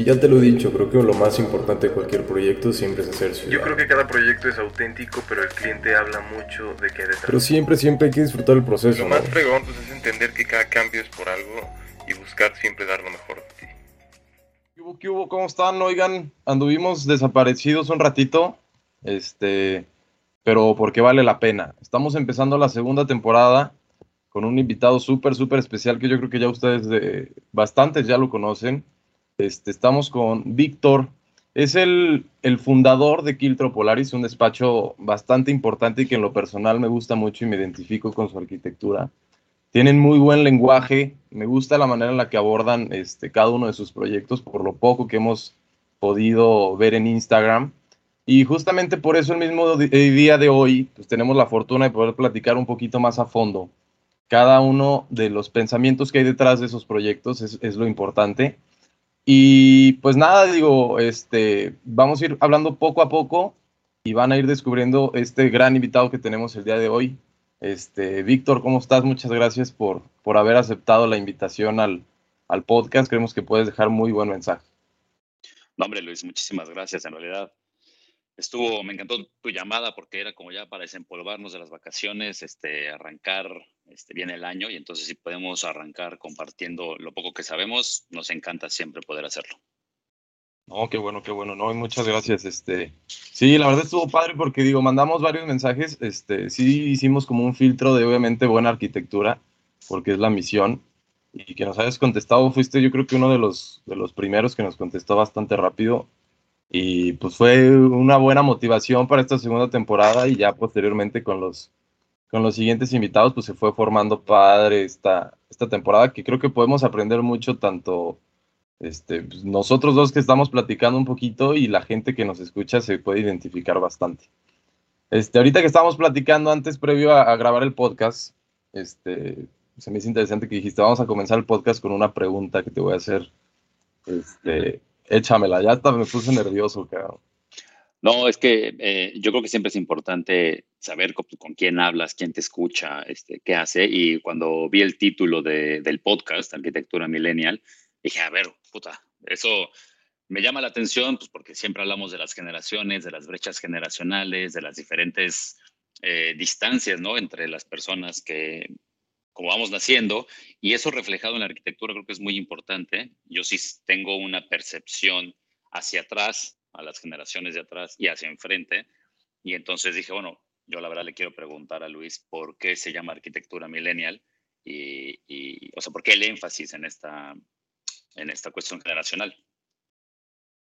Y ya te lo he dicho, creo que lo más importante de cualquier proyecto siempre es hacer ciudad. Yo creo que cada proyecto es auténtico, pero el cliente habla mucho de que detrás. Pero siempre, siempre hay que disfrutar el proceso. Lo más fregón pues, es entender que cada cambio es por algo y buscar siempre dar lo mejor de ti. ¿Qué hubo, qué hubo? ¿Cómo están? Oigan, anduvimos desaparecidos un ratito, este, pero porque vale la pena. Estamos empezando la segunda temporada con un invitado súper, súper especial que yo creo que ya ustedes de, bastantes ya lo conocen. Este, estamos con Víctor. Es el, el, fundador de Quiltro Polaris, un despacho bastante importante y que en lo personal me gusta mucho y me identifico con su arquitectura. Tienen muy buen lenguaje, me gusta la manera en la que abordan este, cada uno de sus proyectos, por lo poco que hemos podido ver en Instagram. Y justamente por eso el mismo día de hoy, pues tenemos la fortuna de poder platicar un poquito más a fondo. Cada uno de los pensamientos que hay detrás de esos proyectos es, es lo importante. Y pues nada, digo, este, vamos a ir hablando poco a poco y van a ir descubriendo este gran invitado que tenemos el día de hoy. Este, Víctor, ¿cómo estás? Muchas gracias por, por haber aceptado la invitación al, al podcast. Creemos que puedes dejar muy buen mensaje. No, hombre, Luis, muchísimas gracias. En realidad, estuvo, me encantó tu llamada porque era como ya para desempolvarnos de las vacaciones, este, arrancar este, bien el año y entonces si podemos arrancar compartiendo lo poco que sabemos, nos encanta siempre poder hacerlo. No, qué bueno, qué bueno, no, y muchas gracias, este, sí, la verdad estuvo padre porque digo, mandamos varios mensajes, este, sí hicimos como un filtro de obviamente buena arquitectura, porque es la misión, y que nos hayas contestado, fuiste yo creo que uno de los, de los primeros que nos contestó bastante rápido, y pues fue una buena motivación para esta segunda temporada y ya posteriormente con los, con los siguientes invitados pues se fue formando padre esta, esta temporada que creo que podemos aprender mucho tanto este, pues, nosotros dos que estamos platicando un poquito y la gente que nos escucha se puede identificar bastante. Este, ahorita que estábamos platicando antes, previo a, a grabar el podcast, este, se me hizo interesante que dijiste, vamos a comenzar el podcast con una pregunta que te voy a hacer. Este, Échamela, ya hasta me puse nervioso, cabrón. No, es que eh, yo creo que siempre es importante saber con, quién hablas, quién te escucha, este, qué hace. Y cuando vi el título de, del podcast, Arquitectura Millennial, dije, a ver, puta, eso me llama la atención, pues porque siempre hablamos de las generaciones, de las brechas generacionales, de las diferentes eh, distancias, ¿no? Entre las personas que, como vamos naciendo, y eso reflejado en la arquitectura creo que es muy importante. Yo sí tengo una percepción hacia atrás, a las generaciones de atrás y hacia enfrente, y entonces dije, bueno, yo la verdad le quiero preguntar a Luis por qué se llama arquitectura millennial y, y o sea, por qué el énfasis en esta, en esta cuestión generacional.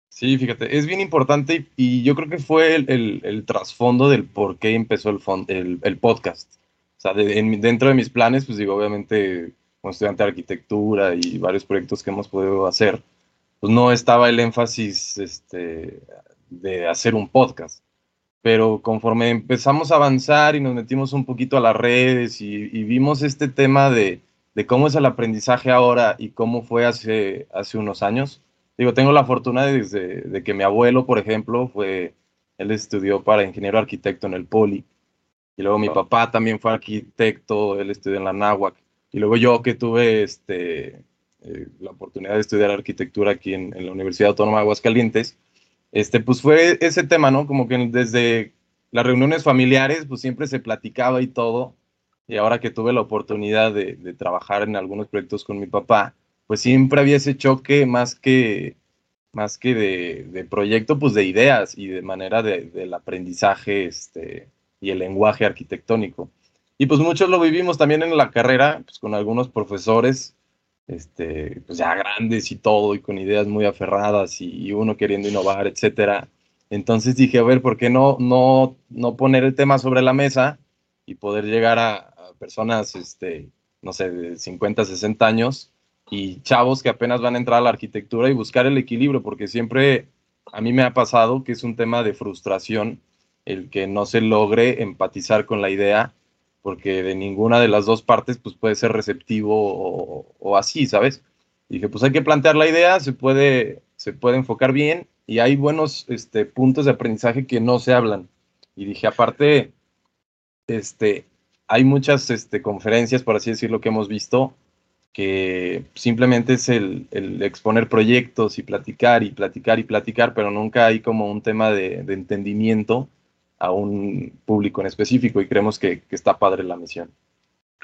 Sí, fíjate, es bien importante y yo creo que fue el, el, el trasfondo del por qué empezó el, el, el podcast o sea, de, en, dentro de mis planes, pues digo, obviamente, como estudiante de arquitectura y varios proyectos que hemos podido hacer, pues no estaba el énfasis este, de hacer un podcast. Pero conforme empezamos a avanzar y nos metimos un poquito a las redes y, y vimos este tema de, de, cómo es el aprendizaje ahora y cómo fue hace, hace unos años, digo, tengo la fortuna de, de, de que mi abuelo, por ejemplo, fue, él estudió para ingeniero arquitecto en el Poli y luego mi papá también fue arquitecto, él estudió en la náhuac. Y luego yo que tuve este, eh, la oportunidad de estudiar arquitectura aquí en, la Universidad Autónoma de Aguascalientes, este, pues fue ese tema, ¿no? Como que desde las reuniones familiares, pues siempre se platicaba y todo. Y ahora que tuve la oportunidad de, trabajar en algunos proyectos con mi papá, pues siempre había ese choque más que, más que de, proyecto, pues de ideas y de manera de, del aprendizaje, este, y el lenguaje arquitectónico. Y pues muchos lo vivimos también en la carrera, pues con algunos profesores, este, pues ya grandes y todo, y con ideas muy aferradas y, uno queriendo innovar, etcétera. Entonces dije, a ver, ¿por qué no, no, no poner el tema sobre la mesa y poder llegar a, a personas, este, no sé, de 50, 60 años y chavos que apenas van a entrar a la arquitectura y buscar el equilibrio, porque siempre a mí me ha pasado que es un tema de frustración el que no se logre empatizar con la idea, porque de ninguna de las dos partes pues puede ser receptivo o, o así, ¿sabes? dije, pues hay que plantear la idea, se puede, se puede enfocar bien y hay buenos este, puntos de aprendizaje que no se hablan. Y dije, aparte, este, hay muchas este, conferencias, por así decirlo, que hemos visto que simplemente es el, exponer proyectos y platicar y platicar y platicar, pero nunca hay como un tema de, entendimiento a un público en específico y creemos que, está padre la misión.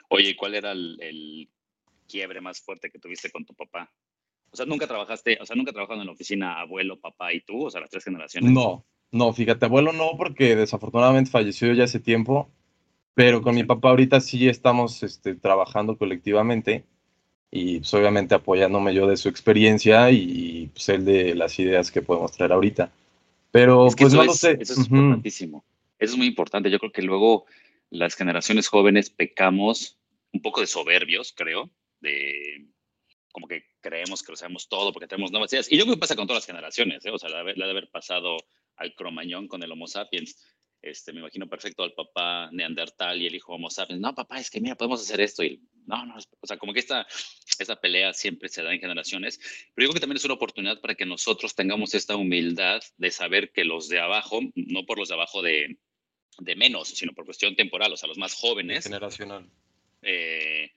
Oye, ¿cuál era el, quiebre más fuerte que tuviste con tu papá? O sea, nunca trabajaste, o sea, nunca trabajaste en la oficina abuelo, papá y tú, o sea, las tres generaciones. No, no, fíjate, abuelo no, porque desafortunadamente falleció ya hace tiempo, pero con mi papá ahorita sí estamos este, trabajando colectivamente y pues, obviamente apoyándome yo de su experiencia y pues él de las ideas que podemos traer ahorita. Pero pues no lo sé. Eso es importantísimo. Eso es muy importante. Yo creo que luego las generaciones jóvenes pecamos un poco de soberbios, creo, de como que creemos que lo sabemos todo porque tenemos nuevas ideas. Y yo creo que pasa con todas las generaciones, ¿eh? o sea, la, la de haber pasado al cromañón con el Homo sapiens. Este, me imagino perfecto al papá neandertal y el hijo homo sapiens. No, papá, es que mira, podemos hacer esto. Y no, no, o sea, como que esta, esta pelea siempre se da en generaciones, pero yo creo que también es una oportunidad para que nosotros tengamos esta humildad de saber que los de abajo, no por los de abajo de, de menos, sino por cuestión temporal, o sea, los más jóvenes. Generacional. Eh,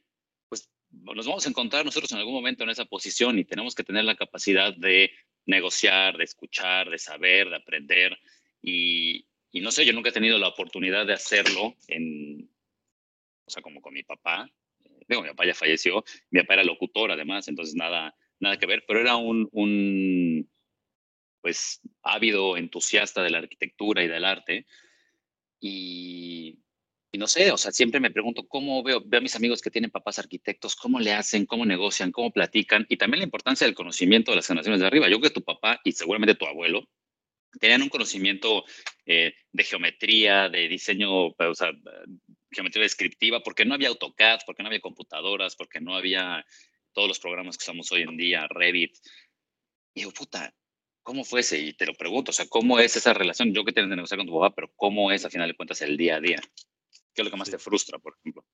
pues nos vamos a encontrar nosotros en algún momento en esa posición y tenemos que tener la capacidad de negociar, de escuchar, de saber, de aprender y, y no sé, yo nunca he tenido la oportunidad de hacerlo en, o sea, como con mi papá. Digo, mi papá ya falleció, mi papá era locutor además, entonces nada, nada que ver, pero era un, un pues, ávido entusiasta de la arquitectura y del arte. Y, y, no sé, o sea, siempre me pregunto cómo veo, veo a mis amigos que tienen papás arquitectos, cómo le hacen, cómo negocian, cómo platican, y también la importancia del conocimiento de las generaciones de arriba. Yo creo que tu papá y seguramente tu abuelo tenían un conocimiento eh, de geometría, de diseño, o sea, geometría descriptiva, porque no había AutoCAD, porque no había computadoras, porque no había todos los programas que usamos hoy en día, Revit. Y digo, puta, ¿cómo fue ese? Y te lo pregunto, o sea, ¿cómo es esa relación? Yo que tienes que negociar con tu papá, pero ¿cómo es a final de cuentas el día a día? ¿Qué es lo que más te frustra, por ejemplo?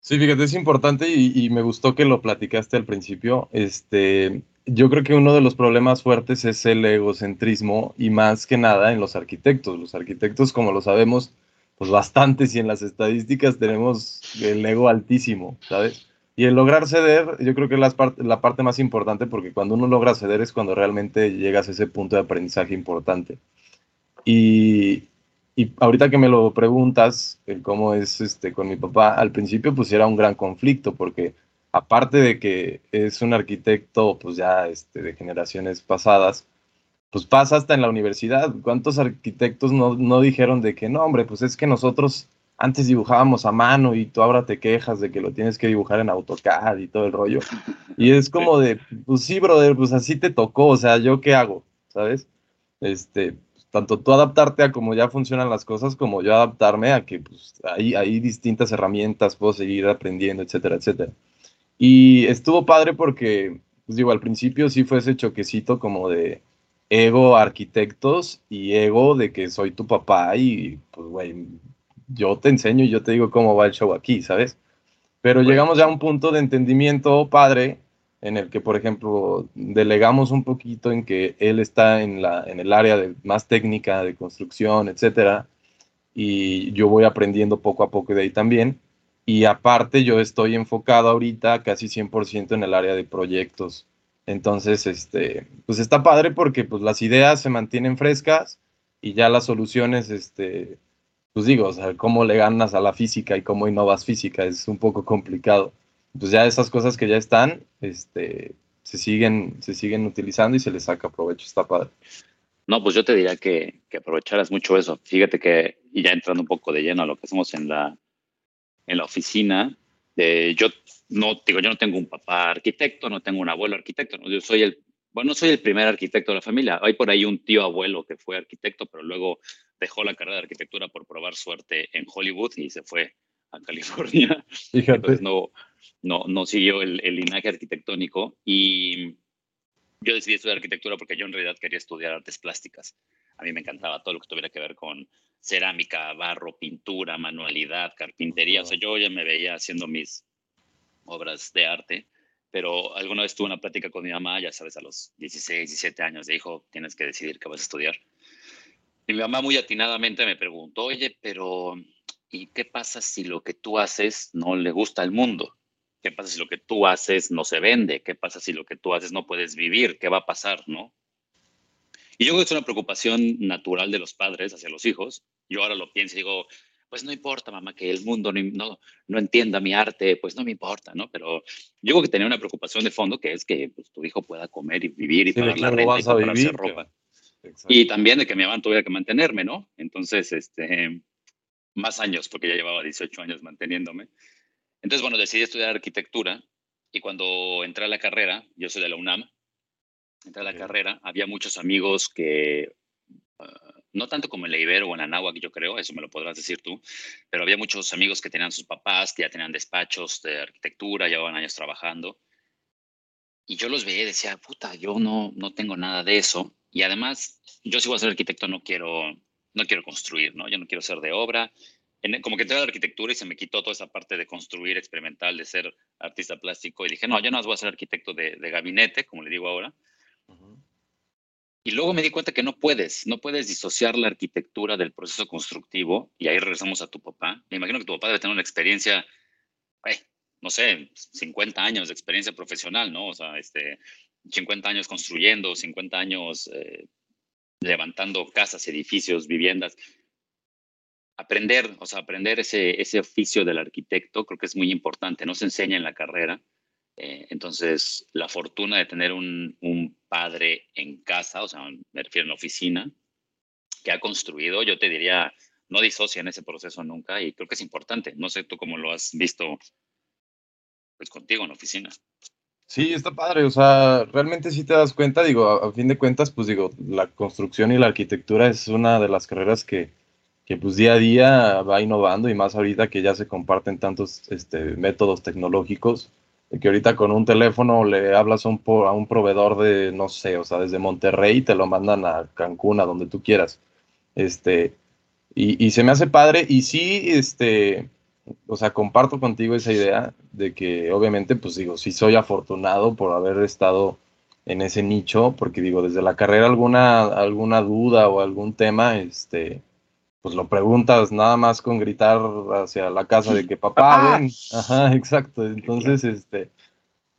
Sí, fíjate, es importante y, y, me gustó que lo platicaste al principio. Este, yo creo que uno de los problemas fuertes es el egocentrismo y más que nada en los arquitectos. Los arquitectos, como lo sabemos, pues bastantes y en las estadísticas tenemos el ego altísimo, ¿sabes? Y el lograr ceder, yo creo que es la, parte, la parte más importante porque cuando uno logra ceder es cuando realmente llegas a ese punto de aprendizaje importante. Y, y ahorita que me lo preguntas, cómo es este, con mi papá, al principio pues era un gran conflicto porque aparte de que es un arquitecto, pues ya este, de generaciones pasadas, pues pasa hasta en la universidad. ¿Cuántos arquitectos no, dijeron de que no, hombre, pues es que nosotros antes dibujábamos a mano y tú ahora te quejas de que lo tienes que dibujar en AutoCAD y todo el rollo? Y es como de, pues sí, brother, pues así te tocó, o sea, ¿yo qué hago? ¿Sabes? Este, tanto tú adaptarte a cómo ya funcionan las cosas, como yo adaptarme a que pues, hay, hay distintas herramientas, puedo seguir aprendiendo, etcétera, etcétera. Y estuvo padre porque, pues digo, al principio sí fue ese choquecito como de ego arquitectos y ego de que soy tu papá y pues, güey, yo te enseño y yo te digo cómo va el show aquí, ¿sabes? Pero llegamos ya a un punto de entendimiento padre en el que, por ejemplo, delegamos un poquito en que él está en, la, en el área de, más técnica de construcción, etcétera, y yo voy aprendiendo poco a poco de ahí también. Y aparte yo estoy enfocado ahorita casi 100% en el área de proyectos. Entonces, este, pues está padre porque pues las ideas se mantienen frescas y ya las soluciones, este, pues digo, o sea, cómo le ganas a la física y cómo innovas física es un poco complicado. Pues ya esas cosas que ya están, este, se siguen, se siguen utilizando y se les saca provecho, está padre. No, pues yo te diría que, que aprovecharas mucho eso. Fíjate que, y ya entrando un poco de lleno a lo que hacemos en la, en la oficina. yo no digo, yo no tengo un papá arquitecto, no tengo un abuelo arquitecto, yo soy el, bueno, soy el primer arquitecto de la familia. Hay por ahí un tío abuelo que fue arquitecto, pero luego dejó la carrera de arquitectura por probar suerte en Hollywood y se fue a California. Entonces no, no, no siguió el, el linaje arquitectónico y yo decidí estudiar arquitectura porque yo en realidad quería estudiar artes plásticas. A mí me encantaba todo lo que tuviera que ver con cerámica, barro, pintura, manualidad, carpintería. O sea, yo ya me veía haciendo mis obras de arte, pero alguna vez tuve una plática con mi mamá, ya sabes, a los 16, 17 años, de hijo, tienes que decidir qué vas a estudiar. Y mi mamá muy atinadamente me preguntó, oye, pero ¿y qué pasa si lo que tú haces no le gusta al mundo? ¿Qué pasa si lo que tú haces no se vende? ¿Qué pasa si lo que tú haces no puedes vivir? ¿Qué va a pasar, no? Y yo creo que es una preocupación natural de los padres hacia los hijos. Yo ahora lo pienso y digo, pues no importa, mamá, que el mundo no, no, entienda mi arte, pues no me importa, ¿no? Pero yo creo que tenía una preocupación de fondo que es que pues, tu hijo pueda comer y vivir y pagar la renta y comprarse ropa. Y también de que mi mamá tuviera que mantenerme, ¿no? Entonces, este, más años, porque ya llevaba 18 años manteniéndome. Entonces, bueno, decidí estudiar arquitectura y cuando entré a la carrera, yo soy de la UNAM, entré a la carrera, había muchos amigos que, ah, no tanto como en la Ibero o en Anáhuac, yo creo, eso me lo podrás decir tú, pero había muchos amigos que tenían sus papás, que ya tenían despachos de arquitectura, llevaban años trabajando. Y yo los veía y decía, puta, yo no, no tengo nada de eso. Y además, yo si voy a ser arquitecto no quiero, no quiero construir, ¿no? Yo no quiero ser de obra. como que entré a la arquitectura y se me quitó toda esa parte de construir experimental, de ser artista plástico. Y dije, no, yo no voy a ser arquitecto de, de gabinete, como le digo ahora. Y luego me di cuenta que no puedes, no puedes disociar la arquitectura del proceso constructivo. Y ahí regresamos a tu papá. Me imagino que tu papá debe tener una experiencia, no sé, 50 años de experiencia profesional, ¿no? O sea, este, 50 años construyendo, 50 años eh, levantando casas, edificios, viviendas. Aprender, o sea, aprender ese, ese oficio del arquitecto creo que es muy importante. No se enseña en la carrera eh, entonces, la fortuna de tener un, un, padre en casa, o sea, me refiero en la oficina, que ha construido, yo te diría, no disocia en ese proceso nunca y creo que es importante. No sé tú cómo lo has visto pues contigo en la oficina. Sí, está padre, o sea, realmente si te das cuenta, digo, a, fin de cuentas, pues digo, la construcción y la arquitectura es una de las carreras que, que pues día a día va innovando y más ahorita que ya se comparten tantos este, métodos tecnológicos que ahorita con un teléfono le hablas a un, a un proveedor de, no sé, o sea, desde Monterrey te lo mandan a Cancún, a donde tú quieras. Este, y, y, se me hace padre y sí, este, o sea, comparto contigo esa idea de que obviamente, pues digo, sí soy afortunado por haber estado en ese nicho, porque digo, desde la carrera alguna, alguna duda o algún tema, este, pues lo preguntas nada más con gritar hacia la casa de que papá, ven. Ajá, exacto. Entonces, este,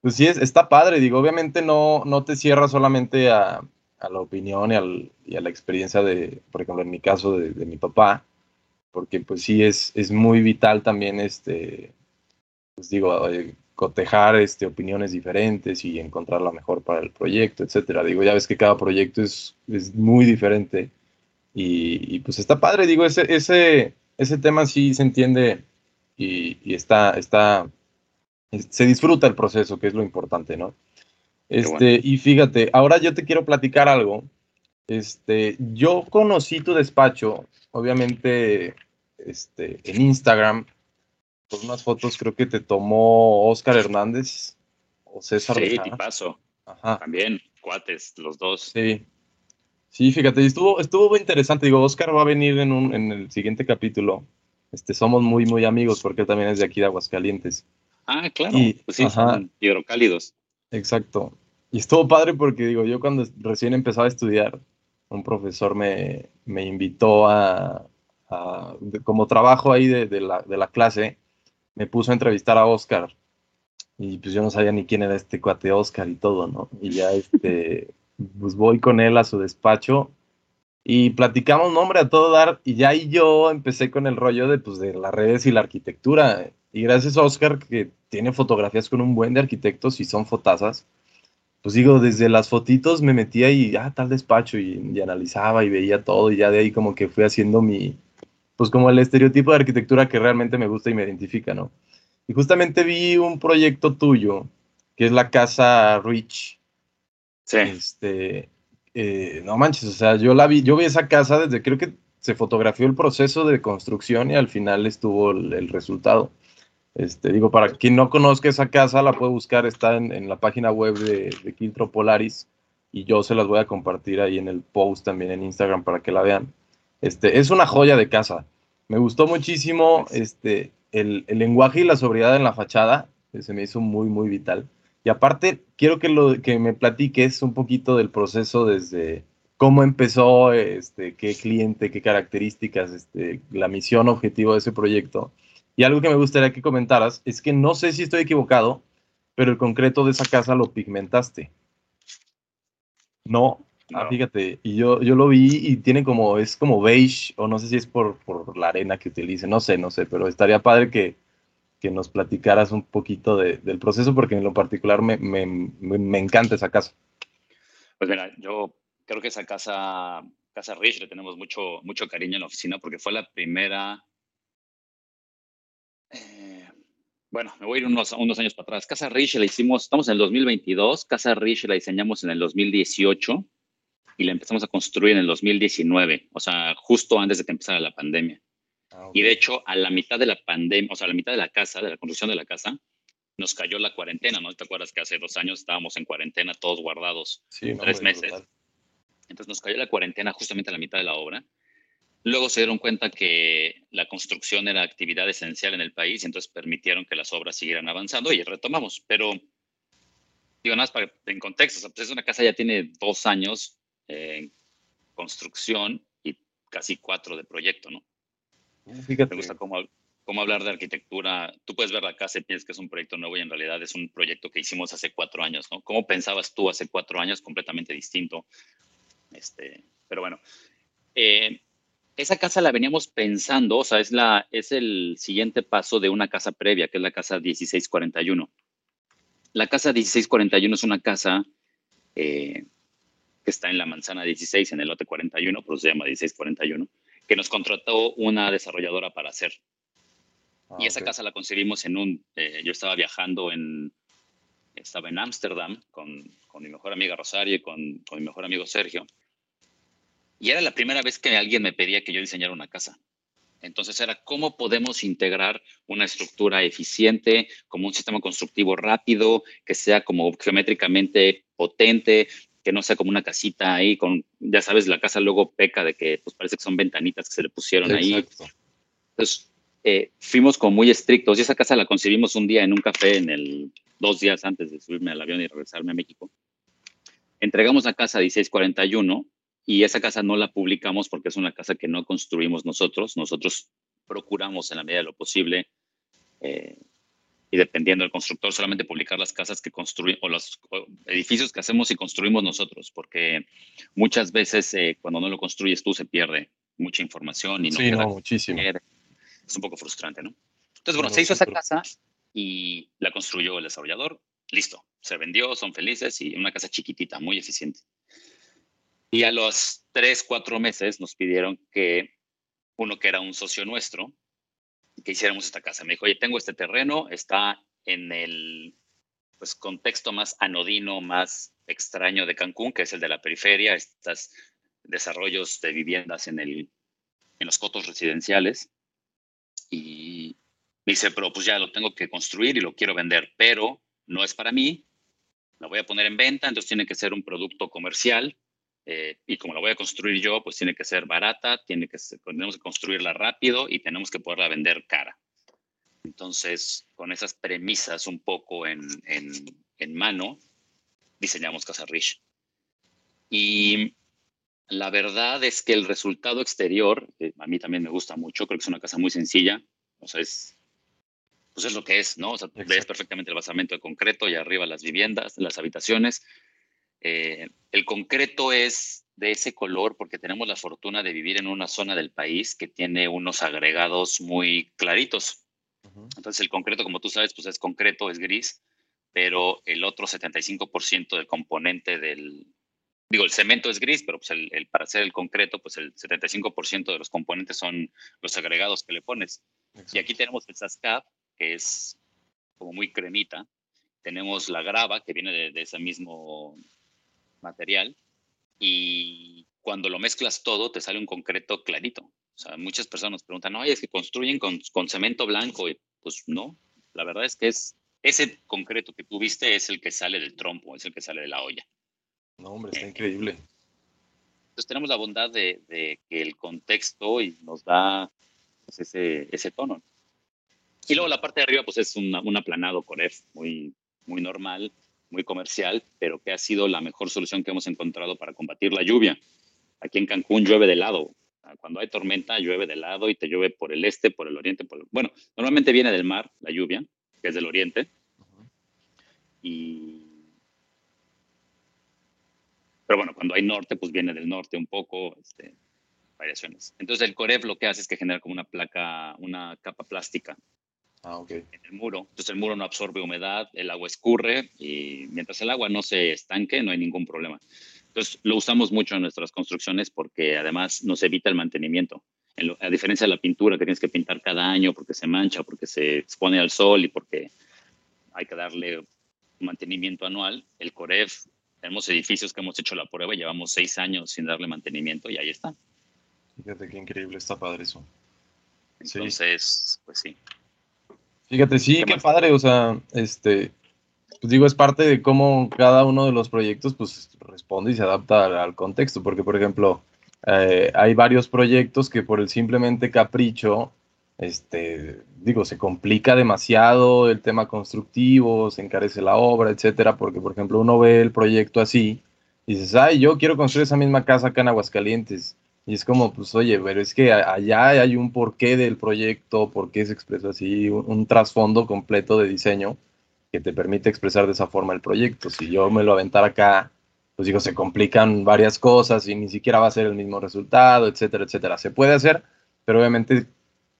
pues sí, es, está padre. Digo, obviamente no, no te cierra solamente a, a la opinión y, al, y, a la experiencia de, por ejemplo, en mi caso de, de, mi papá, porque pues sí es, es muy vital también, este, pues digo, eh, cotejar este, opiniones diferentes y encontrar la mejor para el proyecto, etcétera. Digo, ya ves que cada proyecto es, es muy diferente y, pues está padre, digo, ese, ese, ese tema sí se entiende y, está, está, se disfruta el proceso, que es lo importante, ¿no? Este, y fíjate, ahora yo te quiero platicar algo. Este, yo conocí tu despacho, obviamente, este, en Instagram, por unas fotos creo que te tomó Oscar Hernández o César. Sí, paso. Ajá. También, cuates, los dos. Sí, Sí, fíjate, estuvo, estuvo muy interesante. Digo, Oscar va a venir en, un, en el siguiente capítulo. Este, somos muy, muy amigos porque él también es de aquí de Aguascalientes. Ah, claro. Y, pues sí, son hidrocálidos. Exacto. Y estuvo padre porque, digo, yo cuando recién empezaba a estudiar, un profesor me, me invitó a, como trabajo ahí de, de, la, de la clase, me puso a entrevistar a Oscar. Y pues yo no sabía ni quién era este cuate Oscar y todo, ¿no? Y ya este pues voy con él a su despacho y platicamos nombre a todo dar y ya y yo empecé con el rollo de, pues, de las redes y la arquitectura. Y gracias a Oscar, que tiene fotografías con un buen de arquitectos y son fotazas, pues digo, desde las fotitos me metía y, ah, tal despacho y, y, analizaba y veía todo y ya de ahí como que fui haciendo mi, pues como el estereotipo de arquitectura que realmente me gusta y me identifica, ¿no? Y justamente vi un proyecto tuyo, que es la casa Rich, Sí. Este, eh, no manches, o sea, yo la vi, yo vi esa casa desde, creo que se fotografió el proceso de construcción y al final estuvo el, resultado. Este, digo, para quien no conozca esa casa, la puede buscar, está en, la página web de, de Polaris y yo se las voy a compartir ahí en el post también en Instagram para que la vean. Este, es una joya de casa. Me gustó muchísimo este, el, el lenguaje y la sobriedad en la fachada, se me hizo muy, muy vital. Y aparte, quiero que, lo, que me platiques un poquito del proceso desde cómo empezó, este, qué cliente, qué características, este, la misión, objetivo de ese proyecto. Y algo que me gustaría que comentaras es que no sé si estoy equivocado, pero el concreto de esa casa lo pigmentaste. No, Ah, fíjate, y yo, yo lo vi y tiene como, es como beige, o no sé si es por, por la arena que utilice, no sé, no sé, pero estaría padre que, que nos platicaras un poquito de, del proceso, porque en lo particular me, me, me, encanta esa casa. Pues mira, yo creo que esa casa, Casa Rich, le tenemos mucho, mucho cariño en la oficina, porque fue la primera... Eh, bueno, me voy a ir unos, unos años para atrás. Casa Rich la hicimos, estamos en el 2022, Casa Rich la diseñamos en el 2018 y la empezamos a construir en el 2019, o sea, justo antes de que empezara la pandemia. Ah, y de hecho, a la mitad de la pandemia, o sea, a la mitad de la casa, de la construcción de la casa, nos cayó la cuarentena, ¿no? ¿Te acuerdas que hace dos años estábamos en cuarentena, todos guardados, tres meses? Entonces nos cayó la cuarentena justamente a la mitad de la obra. Luego se dieron cuenta que la construcción era actividad esencial en el país y entonces permitieron que las obras siguieran avanzando y retomamos. Pero, digo, nada más para, en contexto, pues es una casa ya tiene dos años en construcción y casi cuatro de proyecto, ¿no? Me gusta cómo, hablar de arquitectura. Tú puedes ver la casa y piensas que es un proyecto nuevo y en realidad es un proyecto que hicimos hace cuatro años, ¿no? ¿Cómo pensabas tú hace cuatro años? Completamente distinto. Este, pero bueno, eh, esa casa la veníamos pensando, o sea, es, la, es el siguiente paso de una casa previa, que es la casa 1641. La casa 1641 es una casa eh, que está en la manzana 16, en el lote 41, por eso se llama 1641, que nos contrató una desarrolladora para hacer. y ah, esa casa la conseguimos en un, eh, yo estaba viajando en, estaba en Ámsterdam con, con, mi mejor amiga Rosario y con, con mi mejor amigo Sergio. Y era la primera vez que alguien me pedía que yo diseñara una casa. Entonces era cómo podemos integrar una estructura eficiente, como un sistema constructivo rápido, que sea como geométricamente potente, que no sea como una casita ahí con, ya sabes, la casa luego peca de que pues parece que son ventanitas que se le pusieron ahí. Entonces, eh, fuimos como muy estrictos y esa casa la concibimos un día en un café en el, dos días antes de subirme al avión y regresarme a México. Entregamos la casa 1641 y esa casa no la publicamos porque es una casa que no construimos nosotros. Nosotros procuramos en la medida de lo posible eh, y dependiendo del constructor, solamente publicar las casas que construimos o los edificios que hacemos y construimos nosotros, porque muchas veces eh, cuando no lo construyes tú se pierde mucha información y no, sí, no muchísimo. Es un poco frustrante, ¿no? Entonces, bueno, se hizo esa casa y la construyó el desarrollador, listo, se vendió, son felices y una casa chiquitita, muy eficiente. Y a los tres, cuatro meses nos pidieron que uno que era un socio nuestro, que hiciéramos esta casa. Me dijo, oye, tengo este terreno, está en el pues, contexto más anodino, más extraño de Cancún, que es el de la periferia, estos desarrollos de viviendas en, el, en los cotos residenciales. Y me dice, pero pues ya lo tengo que construir y lo quiero vender, pero no es para mí, la voy a poner en venta, entonces tiene que ser un producto comercial eh, y como la voy a construir yo, pues tiene que ser barata, tiene que tenemos que construirla rápido y tenemos que poderla vender cara. Entonces, con esas premisas un poco en, en, mano, diseñamos Casa Rich. Y la verdad es que el resultado exterior, a mí también me gusta mucho, creo que es una casa muy sencilla, o sea, es, pues es lo que es, ¿no? O sea, ves perfectamente el basamento de concreto y arriba las viviendas, las habitaciones, eh, el concreto es de ese color porque tenemos la fortuna de vivir en una zona del país que tiene unos agregados muy claritos. Entonces el concreto, como tú sabes, pues es concreto, es gris, pero el otro 75% del componente del, digo, el cemento es gris, pero pues el, para hacer el concreto, pues el 75% de los componentes son los agregados que le pones. Y aquí tenemos el SASCAP, que es como muy cremita. Tenemos la grava, que viene de, de ese mismo material y cuando lo mezclas todo te sale un concreto clarito. O sea, muchas personas nos preguntan, no, es que construyen con, con cemento blanco. Y pues no, la verdad es que es ese concreto que tú viste es el que sale del trompo, es el que sale de la olla. No, hombre, está increíble. Entonces tenemos la bondad de, de que el contexto y nos da pues, ese, ese tono. Y luego la parte de arriba, pues es un aplanado con F muy, muy normal muy comercial, pero que ha sido la mejor solución que hemos encontrado para combatir la lluvia. Aquí en Cancún llueve de lado. cuando hay tormenta, llueve de lado y te llueve por el este, por el oriente. Por Bueno, normalmente viene del mar la lluvia, que es del oriente. Y... Pero bueno, cuando hay norte, pues viene del norte un poco, este, variaciones. Entonces el Coref lo que hace es que genera como una placa, una capa plástica ah, okay. en el muro. Entonces el muro no absorbe humedad, el agua escurre y mientras el agua no se estanque, no hay ningún problema. Entonces, lo usamos mucho en nuestras construcciones porque además nos evita el mantenimiento. a diferencia de la pintura que tienes que pintar cada año porque se mancha, porque se expone al sol y porque hay que darle mantenimiento anual, el COREF, tenemos edificios que hemos hecho la prueba y llevamos seis años sin darle mantenimiento y ahí está. Fíjate qué increíble, está padre eso. Entonces, pues sí. Fíjate, sí, qué, padre, o sea, este, pues digo, es parte de cómo cada uno de los proyectos pues responde y se adapta al, contexto, porque por ejemplo, eh, hay varios proyectos que por el simplemente capricho, este, digo, se complica demasiado el tema constructivo, se encarece la obra, etcétera, porque por ejemplo uno ve el proyecto así y dices, ay, yo quiero construir esa misma casa acá en Aguascalientes. Y es como, pues, oye, pero es que allá hay un porqué del proyecto, por qué se expresa así, un trasfondo completo de diseño que te permite expresar de esa forma el proyecto. Si yo me lo aventara acá, pues digo, se complican varias cosas y ni siquiera va a ser el mismo resultado, etcétera, etcétera. Se puede hacer, pero obviamente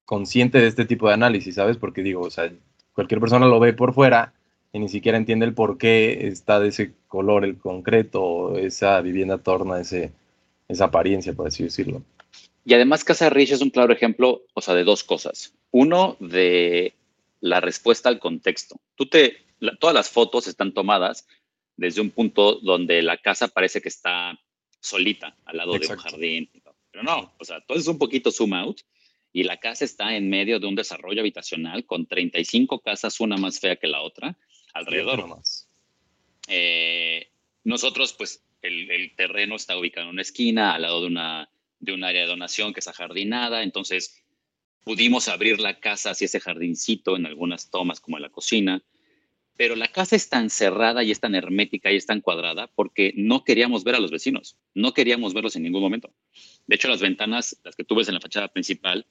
consciente de este tipo de análisis, ¿sabes? Porque digo, o sea, cualquier persona lo ve por fuera y ni siquiera entiende el por qué está de ese color el concreto, esa vivienda torna, ese, esa apariencia, por así decirlo. Y además Casa Rich es un claro ejemplo, o sea, de dos cosas. Uno, de la respuesta al contexto. Tú te, todas las fotos están tomadas desde un punto donde la casa parece que está solita al lado de un jardín. Pero no, o sea, todo es un poquito zoom out y la casa está en medio de un desarrollo habitacional con 35 casas, una más fea que la otra, alrededor. Más. Eh, nosotros, pues, el, terreno está ubicado en una esquina, al lado de, una, de un área de donación que es ajardinada, entonces Pudimos abrir la casa hacia ese jardincito en algunas tomas como en la cocina, pero la casa es tan cerrada y es tan hermética y es tan cuadrada porque no queríamos ver a los vecinos, no queríamos verlos en ningún momento. De hecho, las ventanas, las que tú en la fachada principal,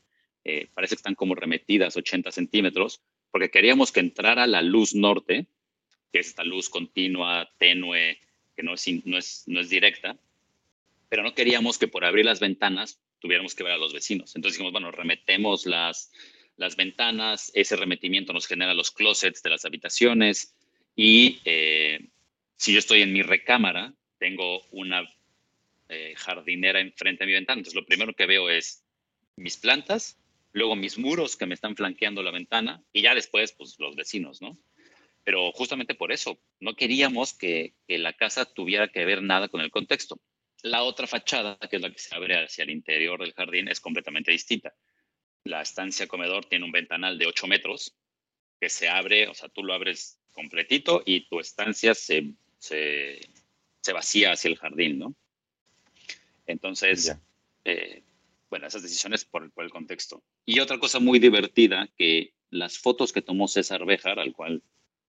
eh, parece que están como remetidas 80 centímetros, porque queríamos que entrara la luz norte, que es esta luz continua, tenue, que no es, directa, pero no queríamos que por abrir las ventanas tuviéramos que ver a los vecinos. Entonces dijimos, bueno, remetemos las, las ventanas, ese remetimiento nos genera los closets de las habitaciones y eh, si yo estoy en mi recámara, tengo una eh, jardinera enfrente de mi ventana. Entonces lo primero que veo es mis plantas, luego mis muros que me están flanqueando la ventana y ya después pues los vecinos, ¿no? Pero justamente por eso, no queríamos que, que la casa tuviera que ver nada con el contexto. La otra fachada, que es la que se abre hacia el interior del jardín, es completamente distinta. La estancia comedor tiene un ventanal de 8 metros que se abre, o sea, tú lo abres completito y tu estancia se, se, vacía hacia el jardín, ¿no? Entonces, eh, bueno, esas decisiones por, por, el contexto. Y otra cosa muy divertida, que las fotos que tomó César Béjar, al cual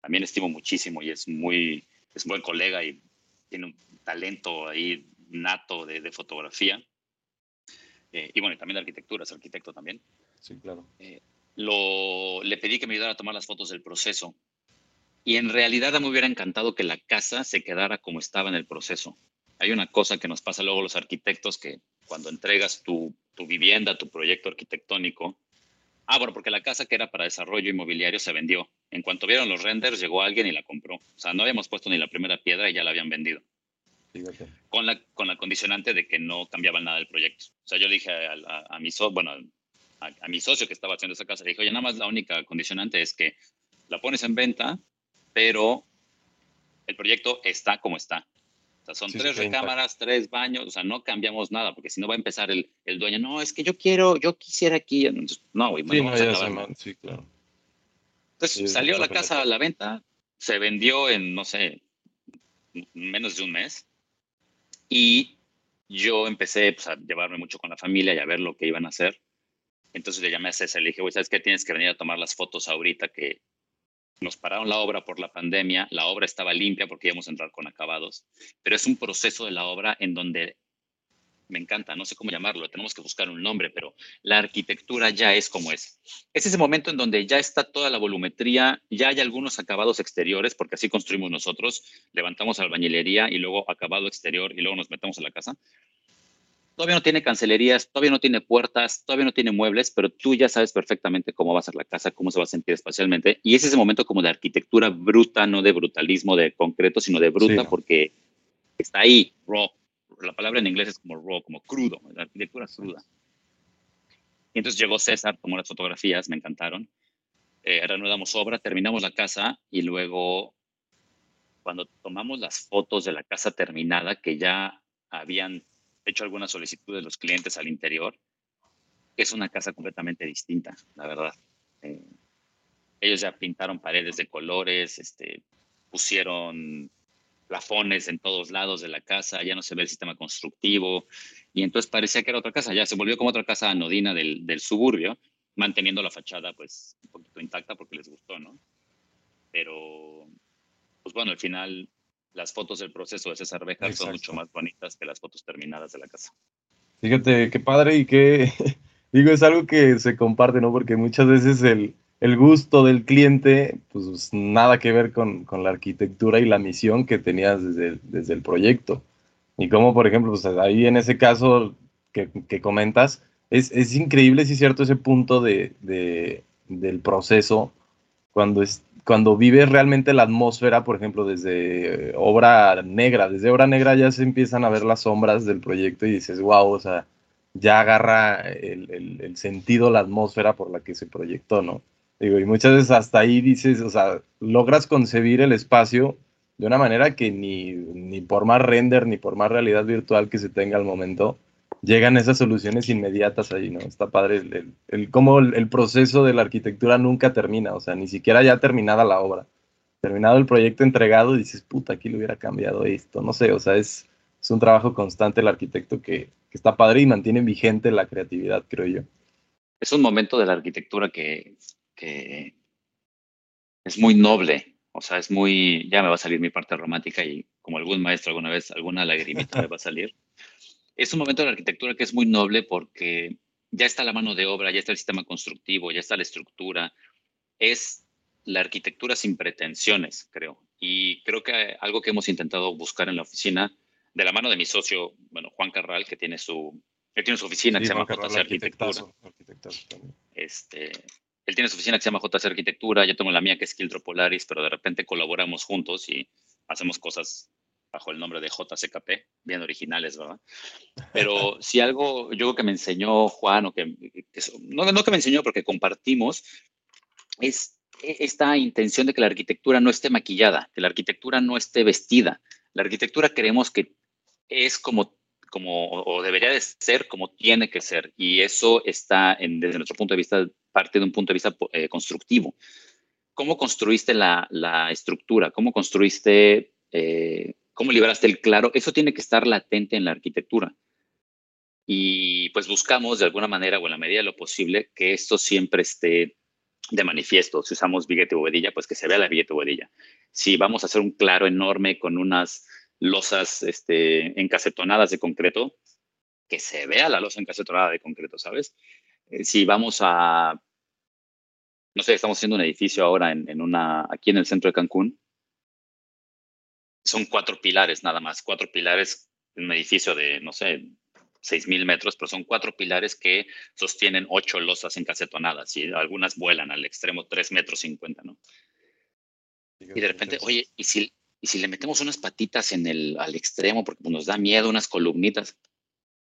también estimo muchísimo y es muy, es buen colega y tiene un talento ahí nato de, fotografía. Eh, y bueno, también de arquitectura, es arquitecto también. Sí, claro. Eh, lo, le pedí que me ayudara a tomar las fotos del proceso. Y en realidad me hubiera encantado que la casa se quedara como estaba en el proceso. Hay una cosa que nos pasa luego los arquitectos que cuando entregas tu, tu vivienda, tu proyecto arquitectónico, ah, bueno, porque la casa que era para desarrollo inmobiliario se vendió. En cuanto vieron los renders, llegó alguien y la compró. O sea, no habíamos puesto ni la primera piedra y ya la habían vendido. Con la, con la condicionante de que no cambiaba nada del proyecto. O sea, yo le dije a, mi, bueno, a, mi socio que estaba haciendo esa casa, le dije, oye, nada más la única condicionante es que la pones en venta, pero el proyecto está como está. Sea, son tres recámaras, tres baños, o sea, no cambiamos nada, porque si no va a empezar el, el dueño, no, es que yo quiero, yo quisiera aquí. no, güey, sí, no, sí, claro. Entonces salió la casa a la venta, se vendió en, no sé, menos de un mes. Y yo empecé pues, a llevarme mucho con la familia y a ver lo que iban a hacer. Entonces le llamé a César le dije, güey, ¿sabes qué? Tienes que venir a tomar las fotos ahorita que nos pararon la obra por la pandemia. La obra estaba limpia porque íbamos a entrar con acabados, pero es un proceso de la obra en donde me encanta, no sé cómo llamarlo, tenemos que buscar un nombre, pero la arquitectura ya es como es. Es ese momento en donde ya está toda la volumetría, ya hay algunos acabados exteriores, porque así construimos nosotros, levantamos albañilería y luego acabado exterior y luego nos metemos a la casa. Todavía no tiene cancelerías, todavía no tiene puertas, todavía no tiene muebles, pero tú ya sabes perfectamente cómo va a ser la casa, cómo se va a sentir espacialmente. Y es ese momento como de arquitectura bruta, no de brutalismo de concreto, sino de bruta, porque está ahí, raw, la palabra en inglés es como raw, como crudo, la arquitectura es cruda. Y entonces llegó César, tomó las fotografías, me encantaron. Eh, reanudamos obra, terminamos la casa y luego, cuando tomamos las fotos de la casa terminada, que ya habían hecho algunas solicitudes los clientes al interior, es una casa completamente distinta, la verdad. Eh, ellos ya pintaron paredes de colores, este, pusieron plafones en todos lados de la casa, ya no se ve el sistema constructivo, y entonces parecía que era otra casa, ya se volvió como otra casa anodina del, del suburbio, manteniendo la fachada pues un poquito intacta porque les gustó, ¿no? Pero, pues bueno, al final las fotos del proceso de César Bejar son mucho más bonitas que las fotos terminadas de la casa. Fíjate, qué padre y qué, digo, es algo que se comparte, ¿no? Porque muchas veces el, el gusto del cliente, pues nada que ver con, con, la arquitectura y la misión que tenías desde el, desde el proyecto. Y como, por ejemplo, pues ahí en ese caso que, que comentas, es, es, increíble, sí es cierto, ese punto de, de, del proceso, cuando, es, cuando vives realmente la atmósfera, por ejemplo, desde obra negra, desde obra negra ya se empiezan a ver las sombras del proyecto y dices, wow, o sea, ya agarra el, el, el sentido, la atmósfera por la que se proyectó, ¿no? Digo, y muchas veces hasta ahí dices, o sea, logras concebir el espacio de una manera que ni, ni por más render, ni por más realidad virtual que se tenga al momento, llegan esas soluciones inmediatas ahí, ¿no? Está padre el, el, el cómo el, el, proceso de la arquitectura nunca termina, o sea, ni siquiera ya terminada la obra. Terminado el proyecto entregado, dices, puta, aquí le hubiera cambiado esto, no sé, o sea, es, es un trabajo constante el arquitecto que, que está padre y mantiene vigente la creatividad, creo yo. Es un momento de la arquitectura que, que es muy noble, o sea, es muy, ya me va a salir mi parte romántica y como algún maestro alguna vez, alguna lagrimita me va a salir. Es un momento de la arquitectura que es muy noble porque ya está la mano de obra, ya está el sistema constructivo, ya está la estructura. Es la arquitectura sin pretensiones, creo. Y creo que algo que hemos intentado buscar en la oficina, de la mano de mi socio, bueno, Juan Carral, que tiene su, él tiene su oficina sí, que se llama JC Arquitectura. Este, él tiene su oficina que se llama JC Arquitectura, yo tengo la mía que es Quildro Polaris, pero de repente colaboramos juntos y hacemos cosas bajo el nombre de JCKP, bien originales, ¿verdad? Pero si algo, yo creo que me enseñó Juan, o que, que no, no que me enseñó, porque compartimos, es esta intención de que la arquitectura no esté maquillada, que la arquitectura no esté vestida. La arquitectura creemos que es como como, o debería de ser como tiene que ser. Y eso está, en, desde nuestro punto de vista, parte de un punto de vista eh, constructivo. ¿Cómo construiste la, la estructura? ¿Cómo construiste, eh, cómo liberaste el claro? Eso tiene que estar latente en la arquitectura. Y pues buscamos de alguna manera o en la medida de lo posible que esto siempre esté de manifiesto. Si usamos billete bovedilla, pues que se vea la billete bovedilla. Si vamos a hacer un claro enorme con unas losas este, encasetonadas de concreto, que se vea la losa encasetonada de concreto, ¿sabes? Eh, si vamos a, no sé, estamos haciendo un edificio ahora en, una, aquí en el centro de Cancún, son cuatro pilares nada más, cuatro pilares en un edificio de, no sé, seis mil metros, pero son cuatro pilares que sostienen ocho losas encasetonadas y algunas vuelan al extremo tres metros cincuenta, ¿no? Y de repente, oye, ¿y si, y si le metemos unas patitas en el, al extremo porque pues, nos da miedo, unas columnitas,